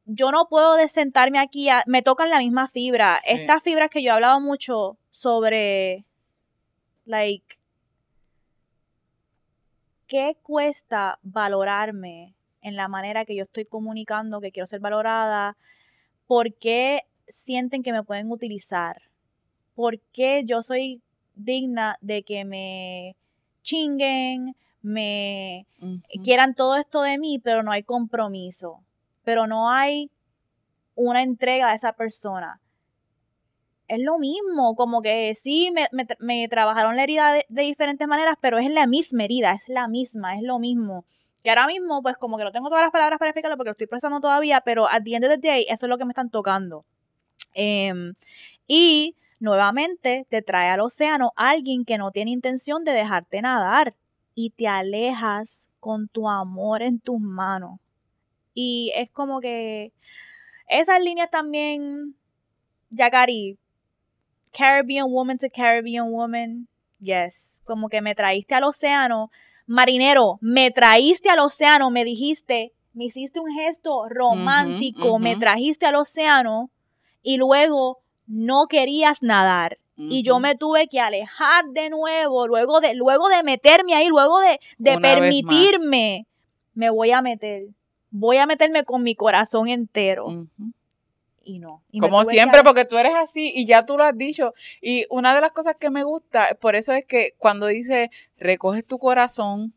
yo no puedo desentarme aquí, me tocan la misma fibra. Estas fibras que yo he hablado mucho sobre, like, ¿qué cuesta valorarme en la manera que yo estoy comunicando que quiero ser valorada? ¿Por qué sienten que me pueden utilizar? ¿Por qué yo soy digna de que me chinguen, me quieran todo esto de mí, pero no hay compromiso, pero no hay una entrega a esa persona? es lo mismo, como que sí, me, trabajaron la herida de, diferentes maneras, pero es la misma herida, es la misma, es lo mismo. Que ahora mismo, pues como que no tengo todas las palabras para explicarlo porque lo estoy procesando todavía, pero at the end of the day, eso es lo que me están tocando. Em, y nuevamente te trae al océano alguien que no tiene intención de dejarte nadar y te alejas con tu amor en tus manos. Y es como que esas líneas también, Yakari, Caribbean woman to Caribbean woman. Yes, como que me traíste al océano. Marinero, me traíste al océano, me dijiste, me hiciste un gesto romántico, me trajiste al océano y luego no querías nadar. Y yo me tuve que alejar de nuevo, luego de, luego de meterme ahí, luego de, de permitirme, me voy a meter. Voy a meterme con mi corazón entero y no.
Como siempre, porque tú eres así y ya tú lo has dicho. Y una de las cosas que me gusta, por eso es que cuando dice recoges tu corazón,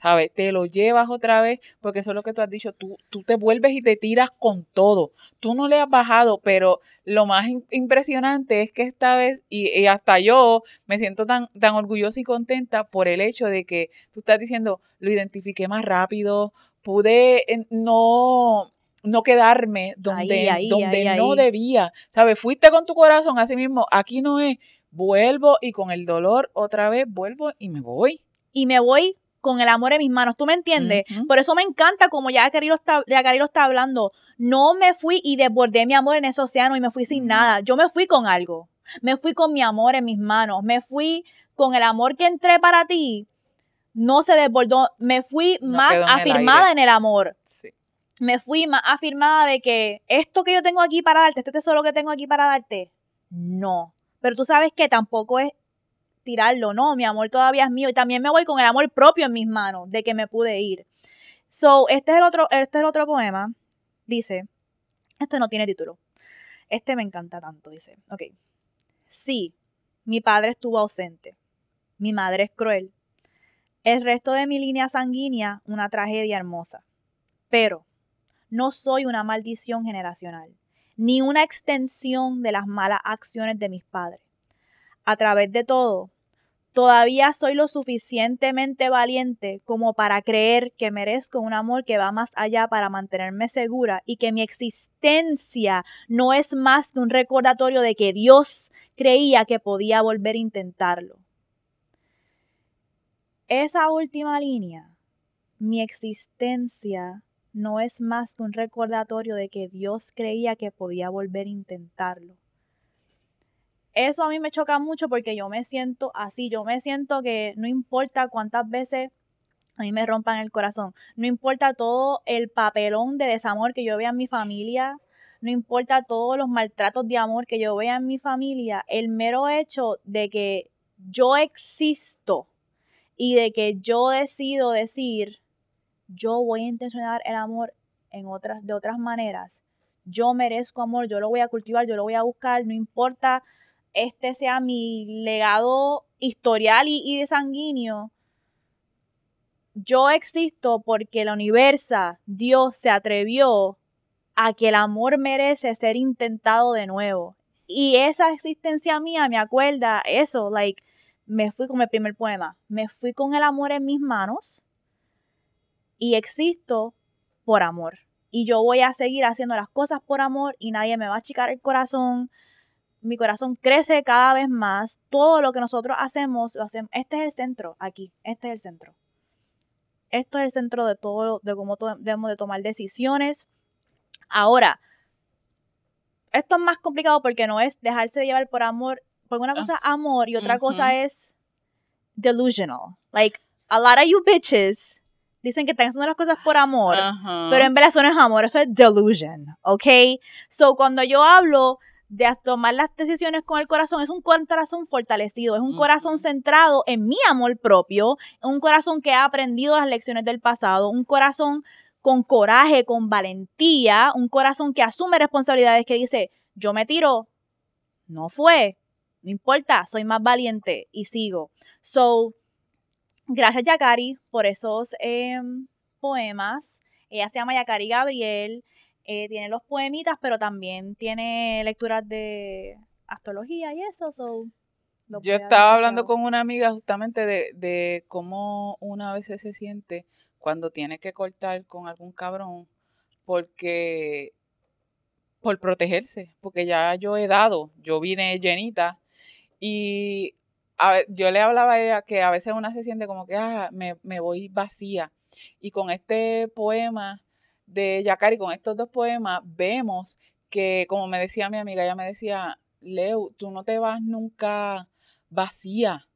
¿sabes? Te lo llevas otra vez, porque eso es lo que tú has dicho, tú, tú te vuelves y te tiras con todo. Tú no le has bajado, pero lo más impresionante es que esta vez, y, hasta yo me siento tan, tan orgullosa y contenta por el hecho de que tú estás diciendo, lo identifiqué más rápido, pude no no quedarme donde, donde no debía. ¿Sabes? Fuiste con tu corazón así mismo, aquí no es, vuelvo y con el dolor otra vez vuelvo y me voy.
Y me voy con el amor en mis manos, ¿tú me entiendes? Por eso me encanta como ya Cari lo está, ya lo está hablando, no me fui y desbordé mi amor en ese océano y me fui sin nada, yo me fui con algo, me fui con mi amor en mis manos, me fui con el amor que entré para ti, no se desbordó, me fui más afirmada en el amor. Sí. Me fui más afirmada de que esto que yo tengo aquí para darte, este tesoro que tengo aquí para darte, no. Pero tú sabes que tampoco es tirarlo, no, mi amor todavía es mío y también me voy con el amor propio en mis manos de que me pude ir. So, este es el otro, este es otro poema. Dice, este no tiene título. Este me encanta tanto, dice. Ok. Sí, mi padre estuvo ausente. Mi madre es cruel. El resto de mi línea sanguínea, una tragedia hermosa. Pero no soy una maldición generacional, ni una extensión de las malas acciones de mis padres. A través de todo, todavía soy lo suficientemente valiente como para creer que merezco un amor que va más allá para mantenerme segura y que mi existencia no es más que un recordatorio de que Dios creía que podía volver a intentarlo. esa última línea, mi existencia no es más que un recordatorio de que Dios creía que podía volver a intentarlo. Eso a mí me choca mucho porque yo me siento así, yo me siento que no importa cuántas veces a mí me rompan el corazón, no importa todo el papelón de desamor que yo vea en mi familia, no importa todos los maltratos de amor que yo vea en mi familia, el mero hecho de que yo existo y de que yo decido decir, yo voy a intencionar el amor en otras, de otras maneras. Yo merezco amor, yo lo voy a cultivar, yo lo voy a buscar, no importa este sea mi legado historial y, de sanguíneo. Yo existo porque la universa, Dios se atrevió a que el amor merece ser intentado de nuevo. Y esa existencia mía me acuerda eso, like, me fui con el primer poema, me fui con el amor en mis manos y existo por amor. Y yo voy a seguir haciendo las cosas por amor y nadie me va a achicar el corazón. Mi corazón crece cada vez más. Todo lo que nosotros hacemos, lo hacemos. Este es el centro, aquí. Este es el centro. Esto es el centro de todo, de cómo debemos de tomar decisiones. Ahora, esto es más complicado porque no es dejarse de llevar por amor. Porque una ah. cosa es amor y otra cosa es delusional. Like, a lot of you bitches dicen que están haciendo las cosas por amor, pero en verdad eso no es amor, eso es delusion, ¿ok? So, cuando yo hablo de tomar las decisiones con el corazón, es un corazón fortalecido, es un corazón centrado en mi amor propio, un corazón que ha aprendido las lecciones del pasado, un corazón con coraje, con valentía, un corazón que asume responsabilidades, que dice, yo me tiro, no fue, no importa, soy más valiente y sigo. So, Gracias, Yakari, por esos em, poemas. Ella se llama Yakari Gabriel. Eh, tiene los poemitas, pero también tiene lecturas de astrología y eso.
Yo estaba hablando con una amiga justamente de, de cómo una vez se siente cuando tiene que cortar con algún cabrón porque por protegerse, porque ya yo he dado, yo vine llenita y yo le hablaba a ella que a veces una se siente como que ah, me, voy vacía. Y con este poema de Yakari, con estos dos poemas, vemos que, como me decía mi amiga, ella me decía, Leo, tú no te vas nunca vacía,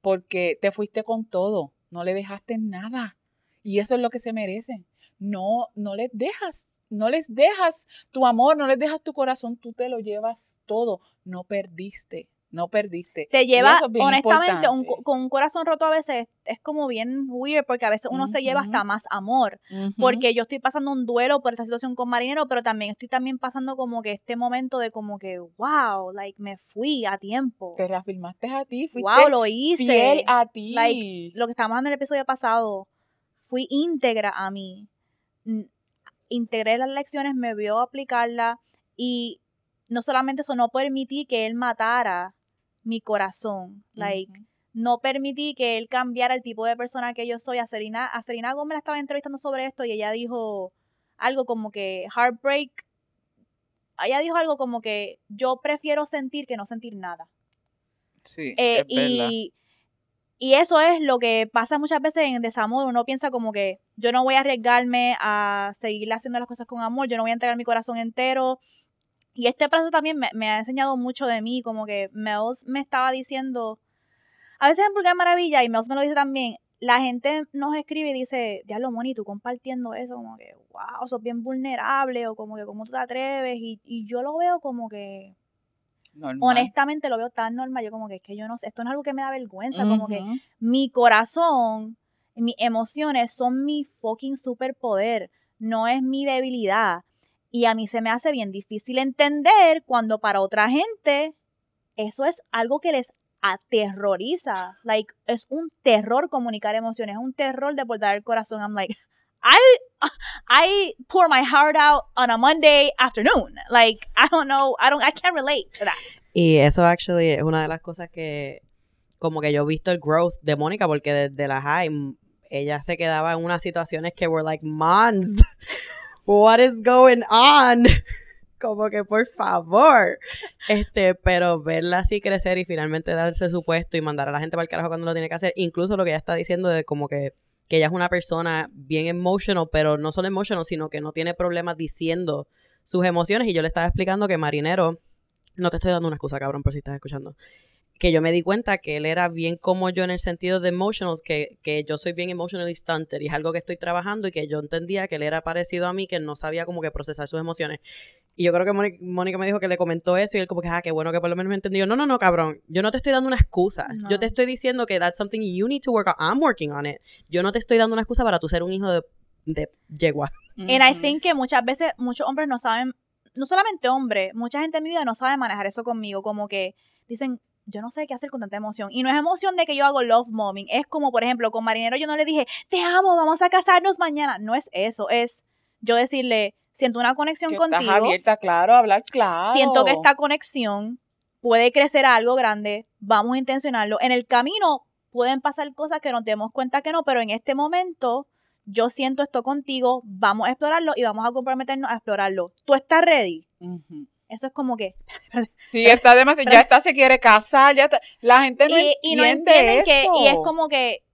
porque te fuiste con todo, no le dejaste nada. Y eso es lo que se merecen. No, no les dejas, no les dejas tu amor, no les dejas tu corazón, tú te lo llevas todo, no perdiste no perdiste.
Te lleva, honestamente, con un corazón roto a veces es como bien weird porque a veces uno se lleva hasta más amor. Porque yo estoy pasando un duelo por esta situación con Marinero, pero también estoy también pasando como que este momento de como que, wow, like me fui a tiempo.
Te reafirmaste a ti, fuiste
wow, lo hice.
fiel a ti.
Like, lo que estábamos en el episodio pasado, fui íntegra a mí. Integré las lecciones, me vio aplicarla y no solamente eso, no permití que él matara mi corazón. Like, no permití que él cambiara el tipo de persona que yo soy. A Serena, a Serena Gómez la estaba entrevistando sobre esto y ella dijo algo como que heartbreak. Ella dijo algo como que yo prefiero sentir que no sentir nada.
Sí. Eh,
y, y eso es lo que pasa muchas veces en desamor. Uno piensa como que yo no voy a arriesgarme a seguir haciendo las cosas con amor, yo no voy a entregar mi corazón entero y este proceso también me, ha enseñado mucho de mí, como que Mels me estaba diciendo, a veces en Vulgar Maravilla, y Mels me lo dice también, la gente nos escribe y dice, ya lo Moni, tú compartiendo eso, como que, wow, sos bien vulnerable, o como que, ¿cómo tú te atreves? Y, y yo lo veo como que, honestamente lo veo tan normal, yo como que, es que yo no sé, esto no es algo que me da vergüenza, como que mi corazón, mis emociones son mi fucking superpoder, no es mi debilidad. Y a mí se me hace bien difícil entender cuando para otra gente eso es algo que les aterroriza. Like, es un terror comunicar emociones, es un terror de portar el corazón. I'm like, I, I pour my heart out on a Monday afternoon. Like, I don't know, I don't, I can't relate to that.
Y eso actually es una de las cosas que, como que yo he visto el growth de Mónica, porque desde la high, ella se quedaba en unas situaciones que were like, mons what is going on? como que por favor. Este, pero verla así crecer y finalmente darse su puesto y mandar a la gente para el carajo cuando lo tiene que hacer, incluso lo que ella está diciendo de como que, que ella es una persona bien emotional, pero no solo emotional, sino que no tiene problemas diciendo sus emociones. Y yo le estaba explicando que Marinero, no te estoy dando una excusa, cabrón, por si estás escuchando que yo me di cuenta que él era bien como yo en el sentido de emotionals, que, que yo soy bien emotionally stunted y es algo que estoy trabajando y que yo entendía que él era parecido a mí, que no sabía como que procesar sus emociones. Y yo creo que Mónica me dijo que le comentó eso y él como que, ah, qué bueno que por lo menos me entendió. No, no, no, cabrón. Yo no te estoy dando una excusa. Yo te estoy diciendo que that's something you need to work on. I'm working on it. Yo no te estoy dando una excusa para tú ser un hijo de, de yegua.
And I think que muchas veces muchos hombres no saben, no solamente hombres, mucha gente en mi vida no sabe manejar eso conmigo. Como que dicen, yo no sé qué hacer con tanta emoción. Y no es emoción de que yo hago love momming. Es como, por ejemplo, con Marinero yo no le dije, te amo, vamos a casarnos mañana. No es eso. Es yo decirle, siento una conexión
que
contigo.
Estás abierta, claro, hablar claro.
Siento que esta conexión puede crecer a algo grande. Vamos a intencionarlo. En el camino pueden pasar cosas que nos demos cuenta que no, pero en este momento yo siento esto contigo, vamos a explorarlo y vamos a comprometernos a explorarlo. ¿Tú estás ready? Eso es como que.
Sí, está demasiado. Ya está, se quiere casar, ya está. La gente no y, y no entienden que.
Y es como que.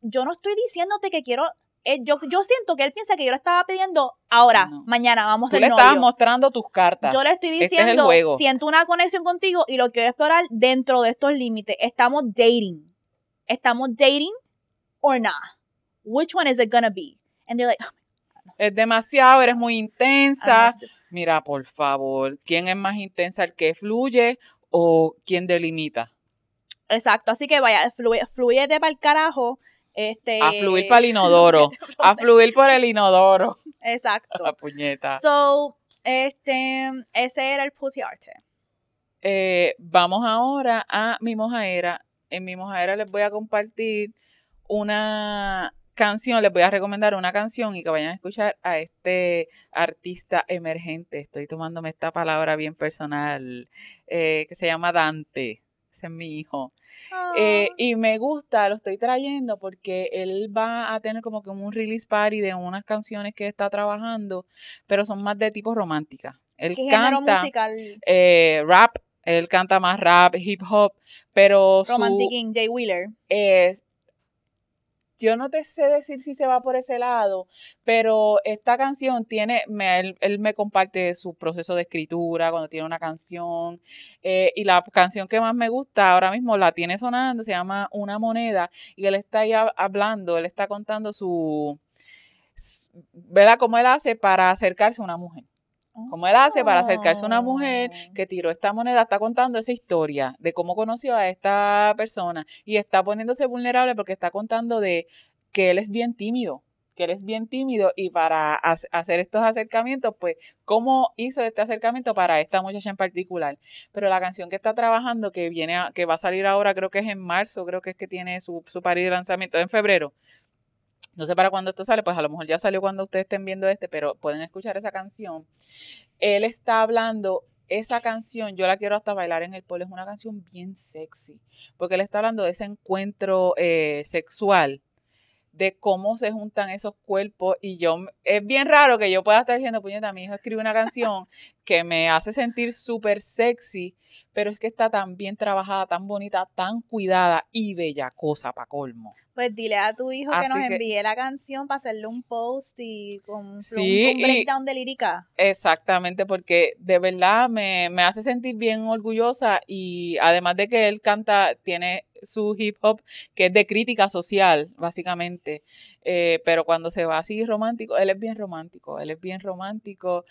Yo no estoy diciéndote que quiero. Eh, yo, yo siento que él piensa que yo le estaba pidiendo ahora, mañana, vamos a
Tú le estabas mostrando tus cartas.
Yo le estoy diciendo, siento una conexión contigo y lo quiero explorar dentro de estos límites. Estamos dating. Estamos dating or not. Which one is it gonna be? And they're like,
oh es demasiado, eres muy intensa. Mira, por favor, ¿quién es más intensa, el que fluye o quién delimita?
Exacto, así que vaya, fluye, de para el carajo. Este...
A fluir para el inodoro. a fluir por el inodoro.
Exacto.
La puñeta.
So, este, ese era el putiarte.
Eh, vamos ahora a mi mojaera. En mi mojaera les voy a compartir una canción, les voy a recomendar una canción y que vayan a escuchar a este artista emergente. Estoy tomándome esta palabra bien personal, eh, que se llama Dante. Ese es mi hijo. Eh, ah. y me gusta, lo estoy trayendo porque él va a tener como que un release party de unas canciones que está trabajando, pero son más de tipo romántica. Él canta musical? Eh, rap, él canta más rap, hip hop, pero
Romantic su, Jay Wheeler
yo no te sé decir si se va por ese lado, pero esta canción tiene, él, me comparte su proceso de escritura cuando tiene una canción, eh, y la canción que más me gusta ahora mismo la tiene sonando, se llama Una moneda, y él está ahí hablando, él está contando su, ¿verdad? Cómo él hace para acercarse a una mujer. Como él hace para acercarse a una mujer oh. que tiró esta moneda, está contando esa historia de cómo conoció a esta persona y está poniéndose vulnerable porque está contando de que él es bien tímido, que él es bien tímido y para hacer estos acercamientos, pues, ¿cómo hizo este acercamiento para esta muchacha en particular? Pero la canción que está trabajando, que viene, que va a salir ahora, creo que es en marzo, creo que es que tiene su, su de lanzamiento en febrero, no sé para cuándo esto sale, pues a lo mejor ya salió cuando ustedes estén viendo este, pero pueden escuchar esa canción. Él está hablando, esa canción, yo la quiero hasta bailar en el pueblo, es una canción bien sexy, porque él está hablando de ese encuentro eh, sexual, de cómo se juntan esos cuerpos y yo, es bien raro que yo pueda estar diciendo, puñeta, mi hijo escribe una canción que me hace sentir súper sexy, pero es que está tan bien trabajada, tan bonita, tan cuidada y bella cosa para colmo.
Pues dile a tu hijo que nos envíe la canción para hacerle un post y con un, breakdown de lírica.
Exactamente, porque de verdad me, hace sentir bien orgullosa y además de que él canta, tiene su hip hop que es de crítica social, básicamente. Eh, pero cuando se va así romántico, él es bien romántico, él es bien romántico.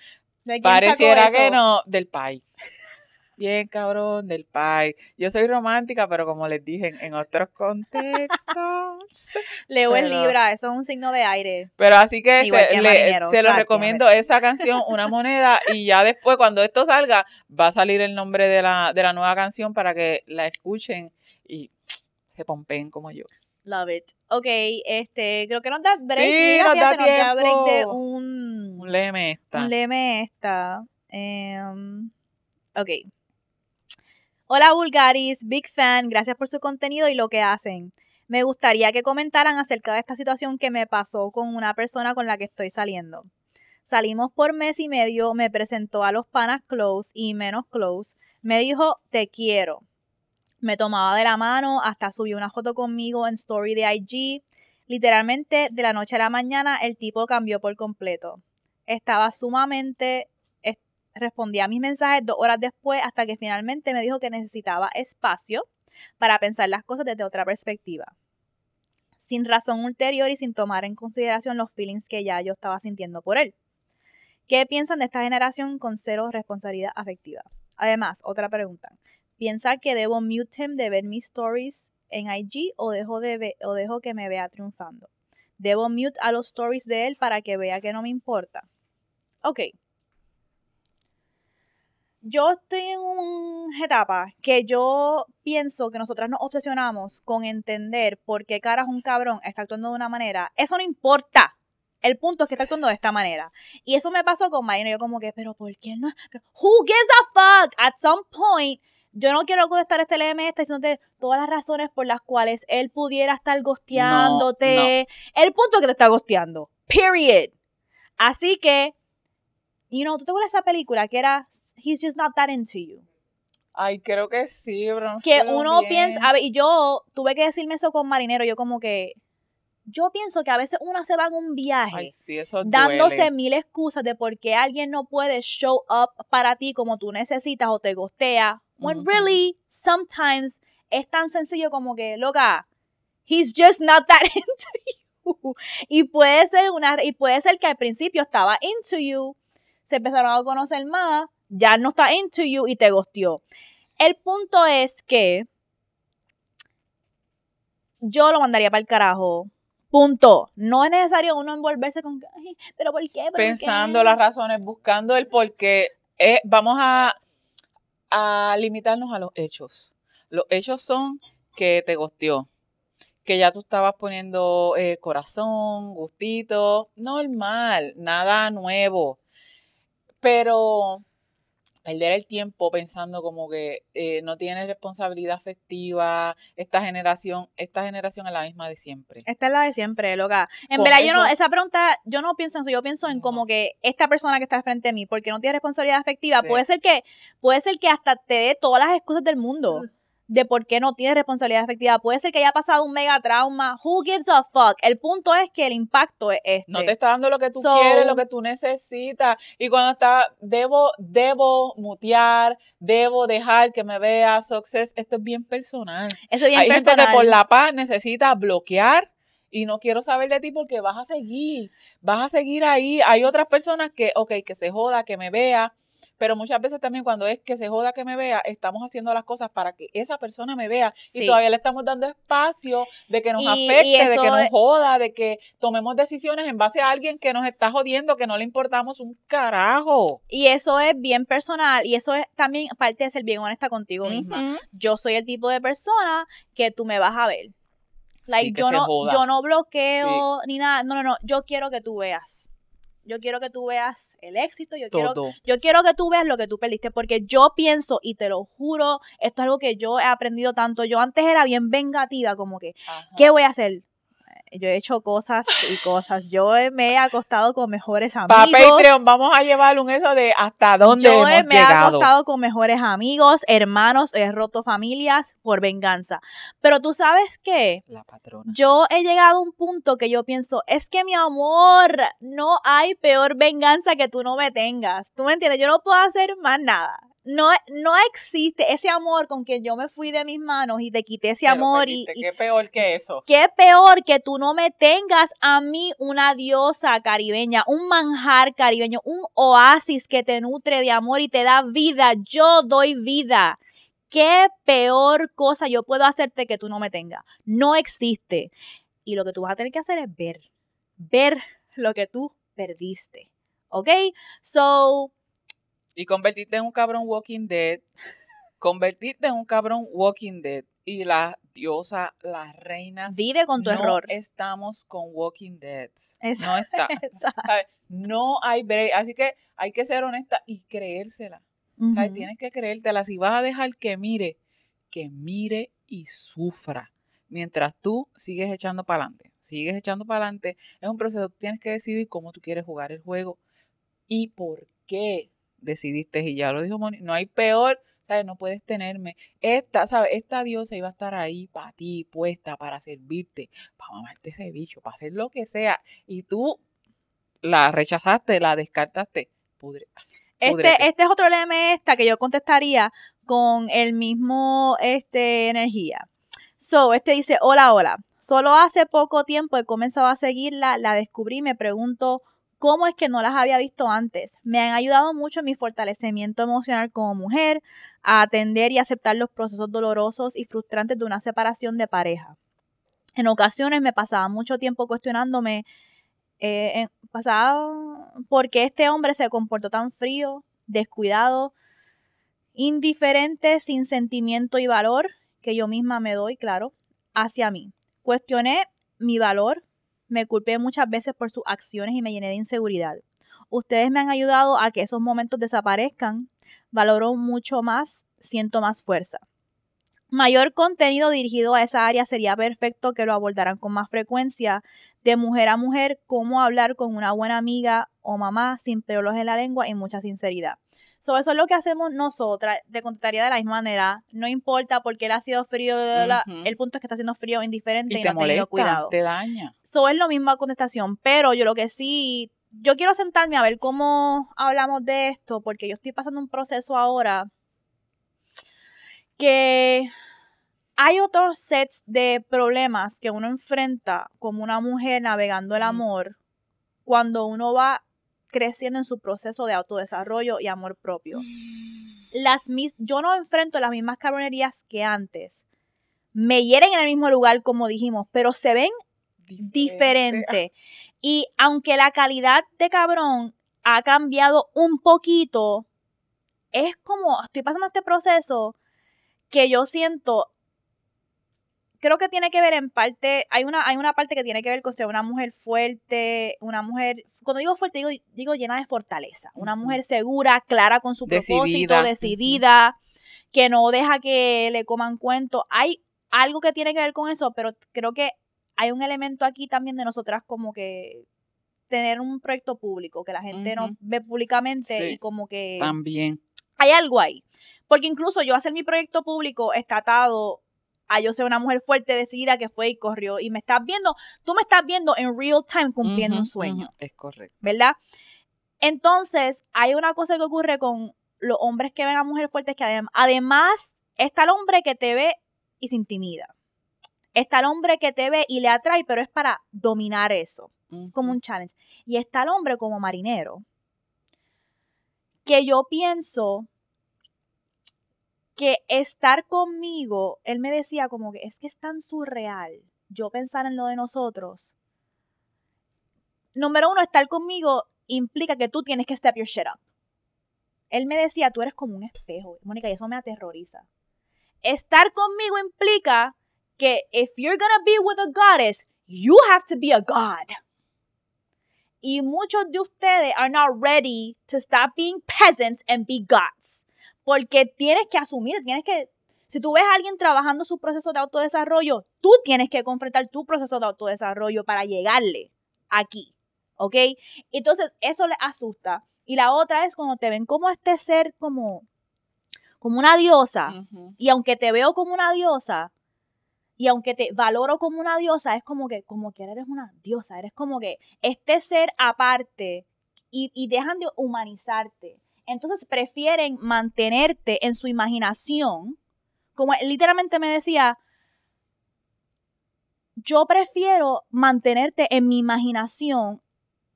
Pareciera que no, del país bien cabrón del pai. Yo soy romántica, pero como les dije en, otros contextos.
Leo en Libra, eso es un signo de aire.
Pero así que se, lo recomiendo esa canción, Una moneda, y ya después cuando esto salga va a salir el nombre de la, de la nueva canción para que la escuchen y se pompen como yo.
Love it. Ok, este, creo que nos da break. Sí, nos, da nos da break de un...
Un leme esta.
Un leme esta. Em, ok. Hola Bulgaris, big fan, gracias por su contenido y lo que hacen. Me gustaría que comentaran acerca de esta situación que me pasó con una persona con la que estoy saliendo. Salimos por mes y medio, me presentó a los panas close y menos close. Me dijo, te quiero. Me tomaba de la mano, hasta subió una foto conmigo en story de IG. Literalmente, de la noche a la mañana, el tipo cambió por completo. Estaba sumamente respondía a mis mensajes dos horas después hasta que finalmente me dijo que necesitaba espacio para pensar las cosas desde otra perspectiva. Sin razón ulterior y sin tomar en consideración los feelings que ya yo estaba sintiendo por él. ¿Qué piensan de esta generación con cero responsabilidad afectiva? Además, otra pregunta. ¿Piensa que debo mute him de ver mis stories en IG o dejo, de o dejo que me vea triunfando? ¿Debo mute a los stories de él para que vea que no me importa? Ok, yo estoy en una etapa que yo pienso que nosotras nos obsesionamos con entender por qué caras un cabrón está actuando de una manera. Eso no importa. El punto es que está actuando de esta manera. Y eso me pasó con Marina. Yo como que, pero ¿por qué no? Who gives a fuck? At some point, yo no quiero contestar este LM está diciéndote todas las razones por las cuales él pudiera estar gosteándote. El punto es que te está gosteando. Period. Así que, you know, ¿tú te acuerdas de esa película que era he's just not that into you.
Ay, creo que sí, bro.
que uno piensa, a ver, y yo tuve que decirme eso con Marinero, yo como que, yo pienso que a veces uno se va en un viaje dándose mil excusas de por qué alguien no puede show up para ti como tú necesitas o te gostea. When really, sometimes es tan sencillo como que, loca, he's just not that into you. Y puede ser una, y puede ser que al principio estaba into you, se empezaron a conocer más, ya no está into you y te gosteó. El punto es que yo lo mandaría para el carajo. Punto. No es necesario uno envolverse con, pero ¿por qué?
Pensando las razones, buscando el por qué. Eh, vamos a, a limitarnos a los hechos. Los hechos son que te gosteó, que ya tú estabas poniendo eh, corazón, gustito, normal, nada nuevo. Pero perder el tiempo pensando como que eh, no tiene responsabilidad afectiva, esta generación, esta generación es la misma de siempre.
Esta es la de siempre, loca. En verdad, yo no, esa pregunta, yo no pienso en eso, yo pienso en como que esta persona que está frente a mí, porque no tiene responsabilidad afectiva, puede ser que, puede ser que hasta te dé todas las excusas del mundo de por qué no tiene responsabilidad efectiva. Puede ser que haya pasado un mega trauma. Who gives a fuck? El punto es que el impacto es este.
No te está dando lo que tú quieres, lo que tú necesitas. Y cuando está, debo, debo mutear, debo dejar que me vea success. Esto es bien personal.
Eso es bien
Hay
personal.
gente que por la paz necesita bloquear y no quiero saber de ti porque vas a seguir, vas a seguir ahí. Hay otras personas que, ok, que se joda, que me vea, pero muchas veces también cuando es que se joda que me vea, estamos haciendo las cosas para que esa persona me vea y todavía le estamos dando espacio de que nos afecte, de que nos joda, de que tomemos decisiones en base a alguien que nos está jodiendo, que no le importamos un carajo.
Y eso es bien personal y eso es también parte de ser bien honesta contigo misma. Yo soy el tipo de persona que tú me vas a ver. Like, yo, no, yo no bloqueo ni nada. No, no, no. Yo quiero que tú veas. Yo quiero que tú veas el éxito, yo quiero, yo quiero que tú veas lo que tú perdiste, porque yo pienso, y te lo juro, esto es algo que yo he aprendido tanto. Yo antes era bien vengativa, como que, ¿qué voy a hacer? Yo he hecho cosas y cosas. Yo me he acostado con mejores amigos. Para
Patreon vamos a llevar un eso de hasta dónde yo me he acostado
con mejores amigos, hermanos, he roto familias por venganza. Pero tú sabes qué?
La patrona.
Yo he llegado a un punto que yo pienso, es que mi amor, no hay peor venganza que tú no me tengas. ¿Tú me entiendes? Yo no puedo hacer más nada no, no existe ese amor con que yo me fui de mis manos y te quité ese amor y,
Qué peor que eso.
Qué peor que tú no me tengas a mí una diosa caribeña, un manjar caribeño, un oasis que te nutre de amor y te da vida. Yo doy vida. Qué peor cosa yo puedo hacerte que tú no me tengas. No existe. Y lo que tú vas a tener que hacer es ver, ver lo que tú perdiste. ¿Ok? So,
y convertirte en un cabrón Walking Dead. Convertirte en un cabrón Walking Dead. Y la diosa, las reinas.
Vive con tu
no
error.
Estamos con Walking Dead. no está. No hay break. Así que hay que ser honesta y creérsela. Tienes que creértela. Si vas a dejar que mire, que mire y sufra. Mientras tú sigues echando para adelante. Sigues echando para adelante. Es un proceso. Tienes que decidir cómo tú quieres jugar el juego ¿Y por qué decidiste? Y ya lo dijo Moni, no hay peor, ¿sabes? No puedes tenerme. Esta, ¿sabes? Esta diosa iba a estar ahí para ti, puesta, para servirte, para mamarte ese bicho, para hacer lo que sea. Y tú la rechazaste, la descartaste. Pudre.
Este, este es otro lema esta que yo contestaría con el mismo este, energía. So, este dice, hola, hola. Solo hace poco tiempo he comenzado a seguirla, la descubrí me pregunto cómo es que no las había visto antes. Me han ayudado mucho en mi fortalecimiento emocional como mujer, a atender y aceptar los procesos dolorosos y frustrantes de una separación de pareja. En ocasiones me pasaba mucho tiempo cuestionándome eh, pasaba por qué este hombre se comportó tan frío, descuidado, indiferente, sin sentimiento y valor que yo misma me doy, claro, hacia mí. Cuestioné mi valor, me culpé muchas veces por sus acciones y me llené de inseguridad. Ustedes me han ayudado a que esos momentos desaparezcan, valoro mucho más, siento más fuerza. Mayor contenido dirigido a esa área sería perfecto que lo abordaran con más frecuencia, de mujer a mujer, cómo hablar con una buena amiga o mamá sin pelos en la lengua y mucha sinceridad. Eso es lo que hacemos nosotras. Te contestaría de la misma manera. No importa porque él ha sido frío. El punto es que está haciendo frío indiferente y,
te
no ha tenido cuidado.
Te daña.
Eso es lo mismo contestación. Pero yo lo que sí. Yo quiero sentarme a ver cómo hablamos de esto. Porque yo estoy pasando un proceso ahora. Que hay otros sets de problemas que uno enfrenta como una mujer navegando el amor cuando uno va creciendo en su proceso de autodesarrollo y amor propio. Las mis yo no enfrento las mismas cabronerías que antes. Me hieren en el mismo lugar, como dijimos, pero se ven diferente. Y aunque la calidad de cabrón ha cambiado un poquito, es como, estoy pasando este proceso que yo siento creo que tiene que ver en parte, hay una, hay una parte que tiene que ver con ser una mujer fuerte, una mujer, cuando digo fuerte, digo, digo llena de fortaleza, una mujer segura, clara con su propósito, decidida, que no deja que le coman cuento. Hay algo que tiene que ver con eso, pero creo que hay un elemento aquí también de nosotras como que tener un proyecto público, que la gente nos ve públicamente y como que...
También.
Hay algo ahí. Porque incluso yo hacer mi proyecto público está atado a yo ser una mujer fuerte, decidida que fue y corrió. Y me estás viendo, tú me estás viendo en real time cumpliendo un sueño.
es correcto.
¿Verdad? Entonces, hay una cosa que ocurre con los hombres que ven a mujeres fuertes que además está el hombre que te ve y se intimida. Está el hombre que te ve y le atrae, pero es para dominar eso, como un challenge. Y está el hombre como marinero, que yo pienso que estar conmigo, él me decía como que es que es tan surreal yo pensar en lo de nosotros. Número uno, estar conmigo implica que tú tienes que step your shit up. Él me decía, tú eres como un espejo, Mónica, y eso me aterroriza. Estar conmigo implica que if you're gonna be with a goddess, you have to be a god. Y muchos de ustedes are not ready to stop being peasants and be gods. Porque tienes que asumir, tienes que, si tú ves a alguien trabajando su proceso de autodesarrollo, tú tienes que confrontar tu proceso de autodesarrollo para llegarle aquí, ¿ok? Entonces, eso les asusta. Y la otra es cuando te ven como este ser como, como una diosa, y aunque te veo como una diosa, y aunque te valoro como una diosa, es como que, como que eres una diosa, eres como que este ser aparte y, y dejan de humanizarte entonces prefieren mantenerte en su imaginación. Como literalmente me decía, yo prefiero mantenerte en mi imaginación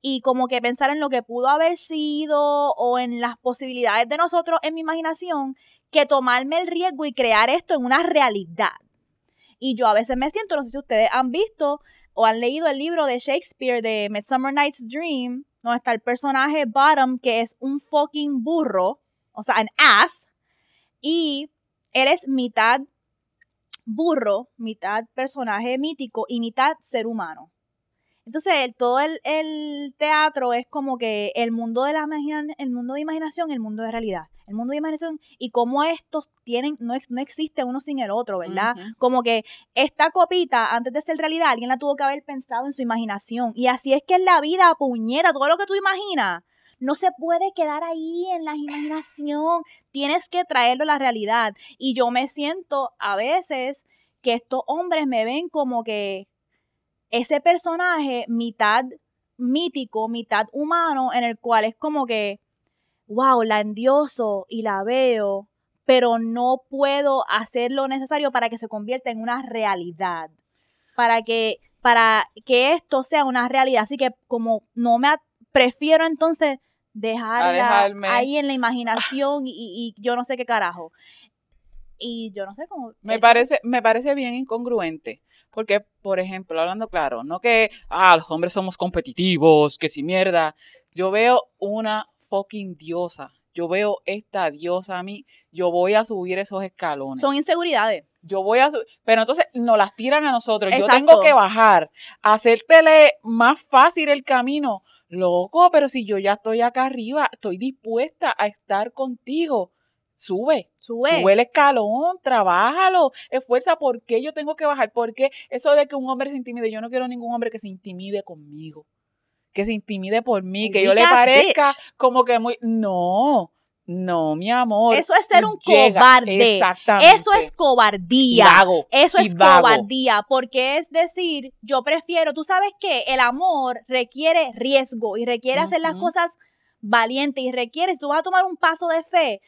y como que pensar en lo que pudo haber sido o en las posibilidades de nosotros en mi imaginación que tomarme el riesgo y crear esto en una realidad. Y yo a veces me siento, no sé si ustedes han visto o han leído el libro de Shakespeare de Midsummer Night's Dream, donde está el personaje Bottom, que es un fucking burro, o sea, un ass, y él es mitad burro, mitad personaje mítico y mitad ser humano. Entonces, todo el, teatro es como que el mundo de la el mundo de imaginación, el mundo de realidad. El mundo de imaginación y cómo estos tienen, no, no existe uno sin el otro, ¿verdad? Como que esta copita, antes de ser realidad, alguien la tuvo que haber pensado en su imaginación. Y así es que es la vida, puñeta, todo lo que tú imaginas. no se puede quedar ahí en la imaginación. Tienes que traerlo a la realidad. Y yo me siento a veces que estos hombres me ven como que ese personaje mitad mítico, mitad humano, en el cual es como que, wow, la endioso y la veo, pero no puedo hacer lo necesario para que se convierta en una realidad, para que, para que esto sea una realidad. Así que como no me prefiero entonces dejarla ahí en la imaginación y, y, yo no sé qué carajo. Y yo no sé cómo.
Me parece, me parece bien incongruente. Porque, por ejemplo, hablando claro, no que ah, los hombres somos competitivos, que si mierda. Yo veo una fucking diosa. Yo veo esta diosa a mí. Yo voy a subir esos escalones.
Son inseguridades.
Yo voy a subir. Pero entonces nos las tiran a nosotros. Yo tengo que bajar, hacértele más fácil el camino. Loco, pero si yo ya estoy acá arriba, estoy dispuesta a estar contigo sube, sube, sube el escalón, trabájalo, esfuerza, ¿por qué yo tengo que bajar? Porque eso de que un hombre se intimide, yo no quiero ningún hombre que se intimide conmigo, que se intimide por mí, que yo le parezca como que muy, no, no, mi amor.
Eso es ser un cobarde. Exactamente. Eso es cobardía. Eso es cobardía, porque es decir, yo prefiero, tú sabes que el amor requiere riesgo y requiere hacer las cosas valientes y requiere, si tú vas a tomar un paso de fe,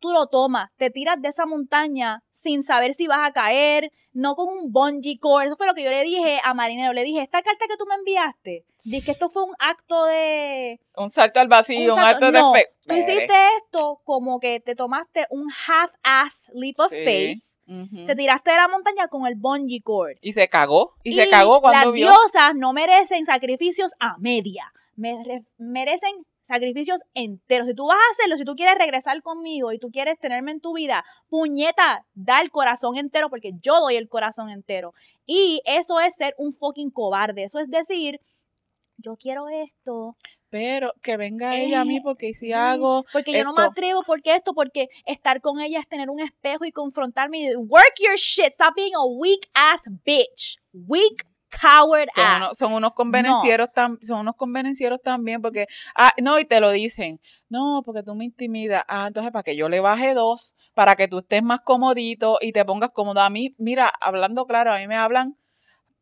tú, lo tomas, te tiras de esa montaña sin saber si vas a caer, no con un bungee cord. Eso fue lo que yo le dije a Marinero. Le dije, esta carta que tú me enviaste, dije que esto fue un acto de...
Un salto al vacío, un, acto de fe.
Tú hiciste esto como que te tomaste un half-ass leap of faith. Te tiraste de la montaña con el bungee cord.
Y se cagó. Y, se cagó cuando
las diosas no merecen sacrificios a media. merecen sacrificios enteros. Si tú vas a hacerlo, si tú quieres regresar conmigo y tú quieres tenerme en tu vida, puñeta, da el corazón entero porque yo doy el corazón entero. Y eso es ser un fucking cobarde. Eso es decir, yo quiero esto.
Pero que venga ella a mí porque si hago.
Porque yo no me atrevo, porque esto, porque estar con ella es tener un espejo y confrontarme. Y, Work your shit. Stop being a weak ass bitch. Weak coward
son
ass.
Unos, son unos convenencieros son unos convenencieros también porque ah no y te lo dicen no porque tú me intimidas ah entonces para que yo le baje dos para que tú estés más comodito y te pongas cómodo a mí mira hablando claro a mí me hablan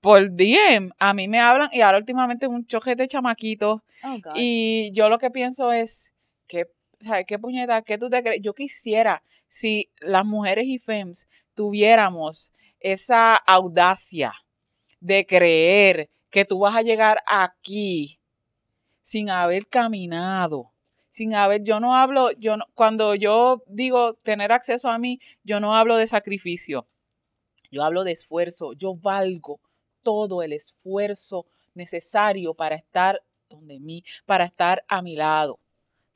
por DM a mí me hablan y ahora últimamente un choque de chamaquitos oh, y yo lo que pienso es que ¿sabes qué puñeta? ¿Qué tú te crees? Yo quisiera si las mujeres y femmes tuviéramos esa audacia de creer que tú vas a llegar aquí sin haber caminado, sin haber, yo no hablo, yo no, cuando yo digo tener acceso a mí, yo no hablo de sacrificio, yo hablo de esfuerzo, yo valgo todo el esfuerzo necesario para estar donde mí, para estar a mi lado.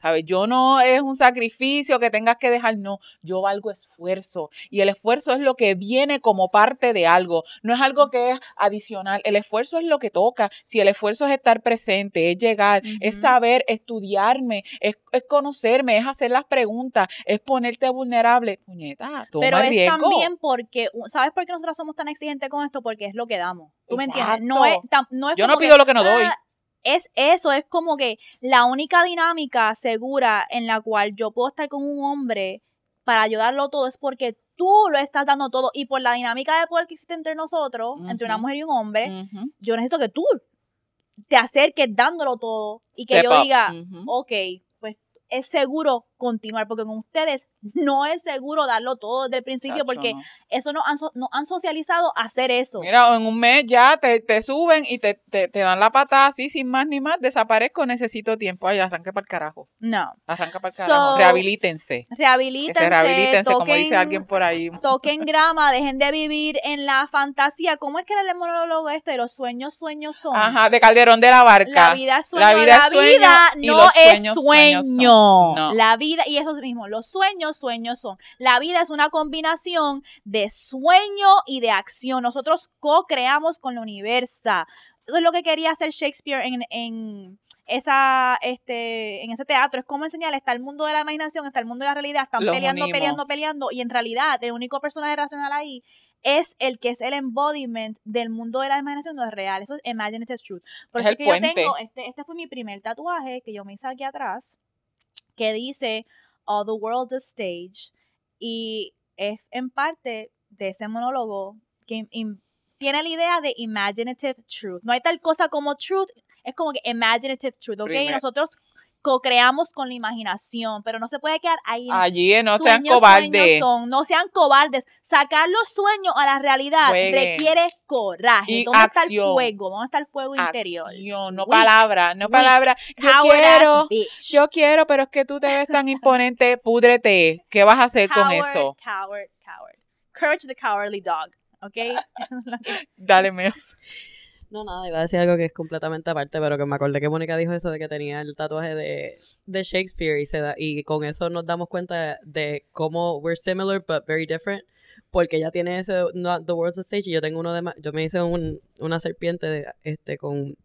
¿Sabes? Yo no es un sacrificio que tengas que dejar, no, yo valgo esfuerzo y el esfuerzo es lo que viene como parte de algo, no es algo que es adicional, el esfuerzo es lo que toca, si el esfuerzo es estar presente, es llegar, es saber, estudiarme, es, conocerme, es hacer las preguntas, es ponerte vulnerable, puñeta, toma
Pero es también porque, ¿sabes por qué nosotros somos tan exigentes con esto? Porque es lo que damos. ¿Tú me entiendes? No es, no es
Yo no pido lo que no doy. Ah,
es eso, es como que la única dinámica segura en la cual yo puedo estar con un hombre para ayudarlo todo es porque tú lo estás dando todo y por la dinámica de poder que existe entre nosotros, entre una mujer y un hombre, yo necesito que tú te acerques dándolo todo y que yo diga, ok, pues es seguro continuar, porque con ustedes no es seguro darlo todo desde el principio, porque eso no han, no han socializado hacer eso.
Mira, en un mes ya te, te suben y te, te, te, dan la patada así, sin más ni más, desaparezco, necesito tiempo. Ay, arranque para el carajo.
No.
Arranque para el carajo. rehabilítense.
Rehabilítense.
rehabilítense, como dice alguien por ahí.
Toquen grama, dejen de vivir en la fantasía. ¿Cómo es que era el monólogo este? Los sueños, sueños son.
Ajá, de Calderón de la Barca.
La vida es sueño. La vida, no es sueño. No. La vida y eso mismo, los sueños, sueños son. La vida es una combinación de sueño y de acción. Nosotros co-creamos con la universo. Eso es lo que quería hacer Shakespeare en, en esa, este, en ese teatro. Es como enseñar, está el mundo de la imaginación, está el mundo de la realidad, están peleando, peleando, peleando, y en realidad el único personaje racional ahí es el que es el embodiment del mundo de la imaginación no es real. Eso es imaginative truth. Por
Es
eso
el
que
puente.
yo tengo, este, este fue mi primer tatuaje que yo me hice aquí atrás, que dice All the world's a stage. Y es en parte de ese monólogo que tiene la idea de imaginative truth. No hay tal cosa como truth, es como que imaginative truth, ¿ok?
Primer-
Nosotros co-creamos con la imaginación, pero no se puede quedar ahí.
Allí no sean
Sueños,
cobardes.
sueños son, no sean cobardes. Sacar los sueños a la realidad
Jueguen.
requiere coraje.
Y
¿Dónde está el
acción.
fuego? ¿Dónde está el fuego interior?
Acción, no
Weak,
palabra, no
weak,
palabra. Yo quiero, yo quiero, pero es que tú te ves tan imponente, púdrete. ¿Qué vas a hacer con eso?
Coward, coward. Courage the cowardly dog. ¿Ok?
Dale, Meos.
No, nada, iba a decir algo que es completamente aparte, pero que me acordé que Mónica dijo eso de que tenía el tatuaje de, de Shakespeare y, se da, y con eso nos damos cuenta de cómo we're similar but very different, porque ella tiene ese Not the World's a Stage y yo tengo uno de, yo me hice un, una serpiente de, este con,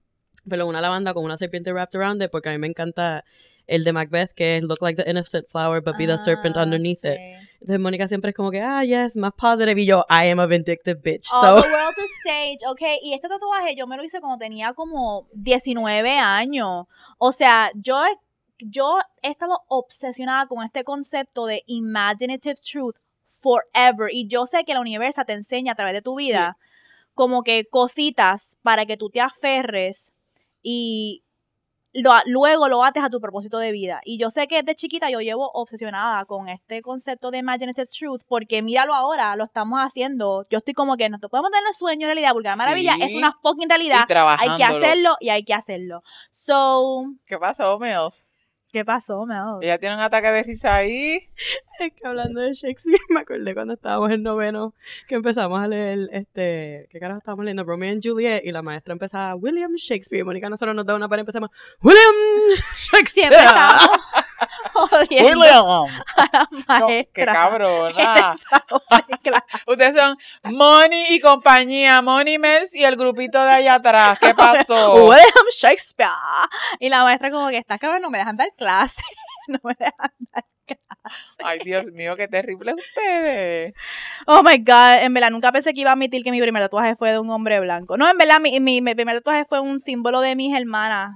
perdón, una lavanda con una serpiente wrapped around it, porque a mí me encanta el de Macbeth que es Look like the innocent flower but be the serpent
Ah,
underneath it. Entonces Mónica siempre es como que, ah, yes, más positive y yo, I am a vindictive bitch.
All
So,
the world is stage, ok. Y este tatuaje yo me lo hice cuando tenía como 19 años. O sea, yo, yo he estado obsesionada con este concepto de imaginative truth forever. Y yo sé que la universa te enseña a través de tu vida como que cositas para que tú te aferres y lo- luego lo ates a tu propósito de vida. Y yo sé que desde chiquita yo llevo obsesionada con este concepto de imaginative truth, porque míralo ahora, lo estamos haciendo. Yo estoy como que no te podemos tener sueño en realidad, porque la maravilla
Sí.
es una fucking realidad. Hay que hacerlo y hay que hacerlo. So,
¿Qué pasó, Meos?
¿Qué pasó, Mel?
Ella tiene un ataque de risa ahí.
Es que hablando de Shakespeare, me acordé cuando estábamos en noveno que empezamos a leer, este, ¿qué carajo estábamos leyendo? Romeo and Juliet y la maestra empezaba William Shakespeare. Mónica nosotros nos da una para y empezamos William Shakespeare.
Siempre estamos
William.
a la
No,
maestra.
qué cabrona.
Clase.
Ustedes son Money y compañía, Money Mers y el grupito de allá atrás. ¿Qué pasó?
William Shakespeare. Y la maestra como que estas cabras no me dejan dar clase. No me dejan dar
Ay, Dios mío, qué terrible ustedes.
Oh my god, en verdad nunca pensé que iba a admitir que mi primer tatuaje fue de un hombre blanco. No, en verdad mi, mi- mi primer tatuaje fue un símbolo de mis hermanas.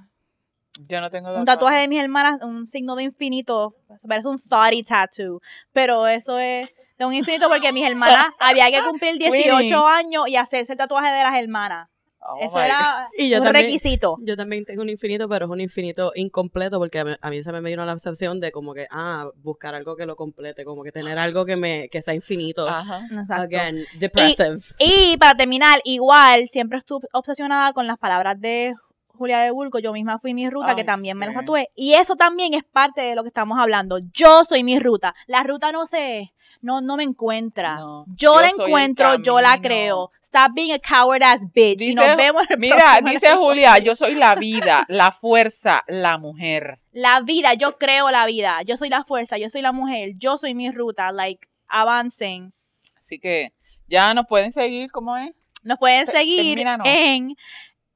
Yo no tengo
Un tatuaje de mis hermanas, un signo de infinito. Parece un thoughty tattoo. Pero eso es de un infinito porque mis hermanas había que cumplir 18
Queenie.
años y hacerse el tatuaje de las hermanas.
Oh
eso era
Y yo
un
también-
requisito.
Yo también tengo un infinito, pero es un infinito incompleto porque a mí, a mí se me vino la sensación de como que, ah, buscar algo que lo complete, como que tener algo que me que sea infinito.
Ajá.
Exacto.
Again, depressive.
Y para terminar, igual, siempre estuve obsesionada con las palabras de Julia de Bulco. Yo misma fui mi ruta, que también me
sí.
tatué. Y eso también es parte de lo que estamos hablando. Yo soy mi ruta. La ruta no se, no, no me encuentra.
No,
yo, la
yo
encuentro, yo la creo. Stop being a coward ass bitch. y nos vemos en el
Mira, dice. Julia, yo soy la vida, la fuerza, la mujer.
La vida, yo creo la vida. Yo soy la fuerza, yo soy la mujer. Yo soy mi ruta. Like, avancen.
Así que ya nos pueden seguir, ¿cómo es?
Nos pueden seguir
termínanos.
en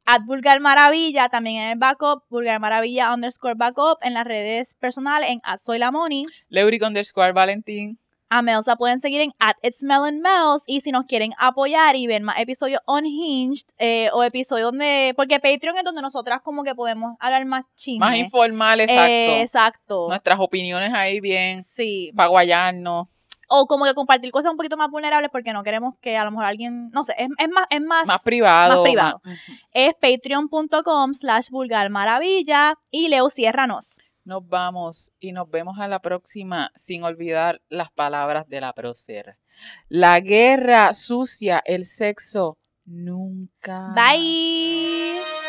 at Vulgar Maravilla, también en el backup, Vulgar Maravilla underscore backup, en las redes personales, en at Soy la Moni.
Leuric underscore Valentín.
A Mels la pueden seguir en at It's Melon Mels. Y si nos quieren apoyar y ver más episodios unhinged eh, o episodios donde. Porque Patreon es donde nosotras como que podemos hablar más chisme.
Más informal, exacto.
Eh, exacto.
Nuestras opiniones ahí bien,
Sí.
para guayarnos,
O como que compartir cosas un poquito más vulnerables porque no queremos que a lo mejor alguien. No sé, es, es más. Es más,
más privado.
más privado.
más-
es patreon.com slash vulgar maravilla y Leo ciérranos.
Nos vamos y nos vemos a la próxima sin olvidar las palabras de la prócer. La guerra sucia, el sexo, nunca.
Bye.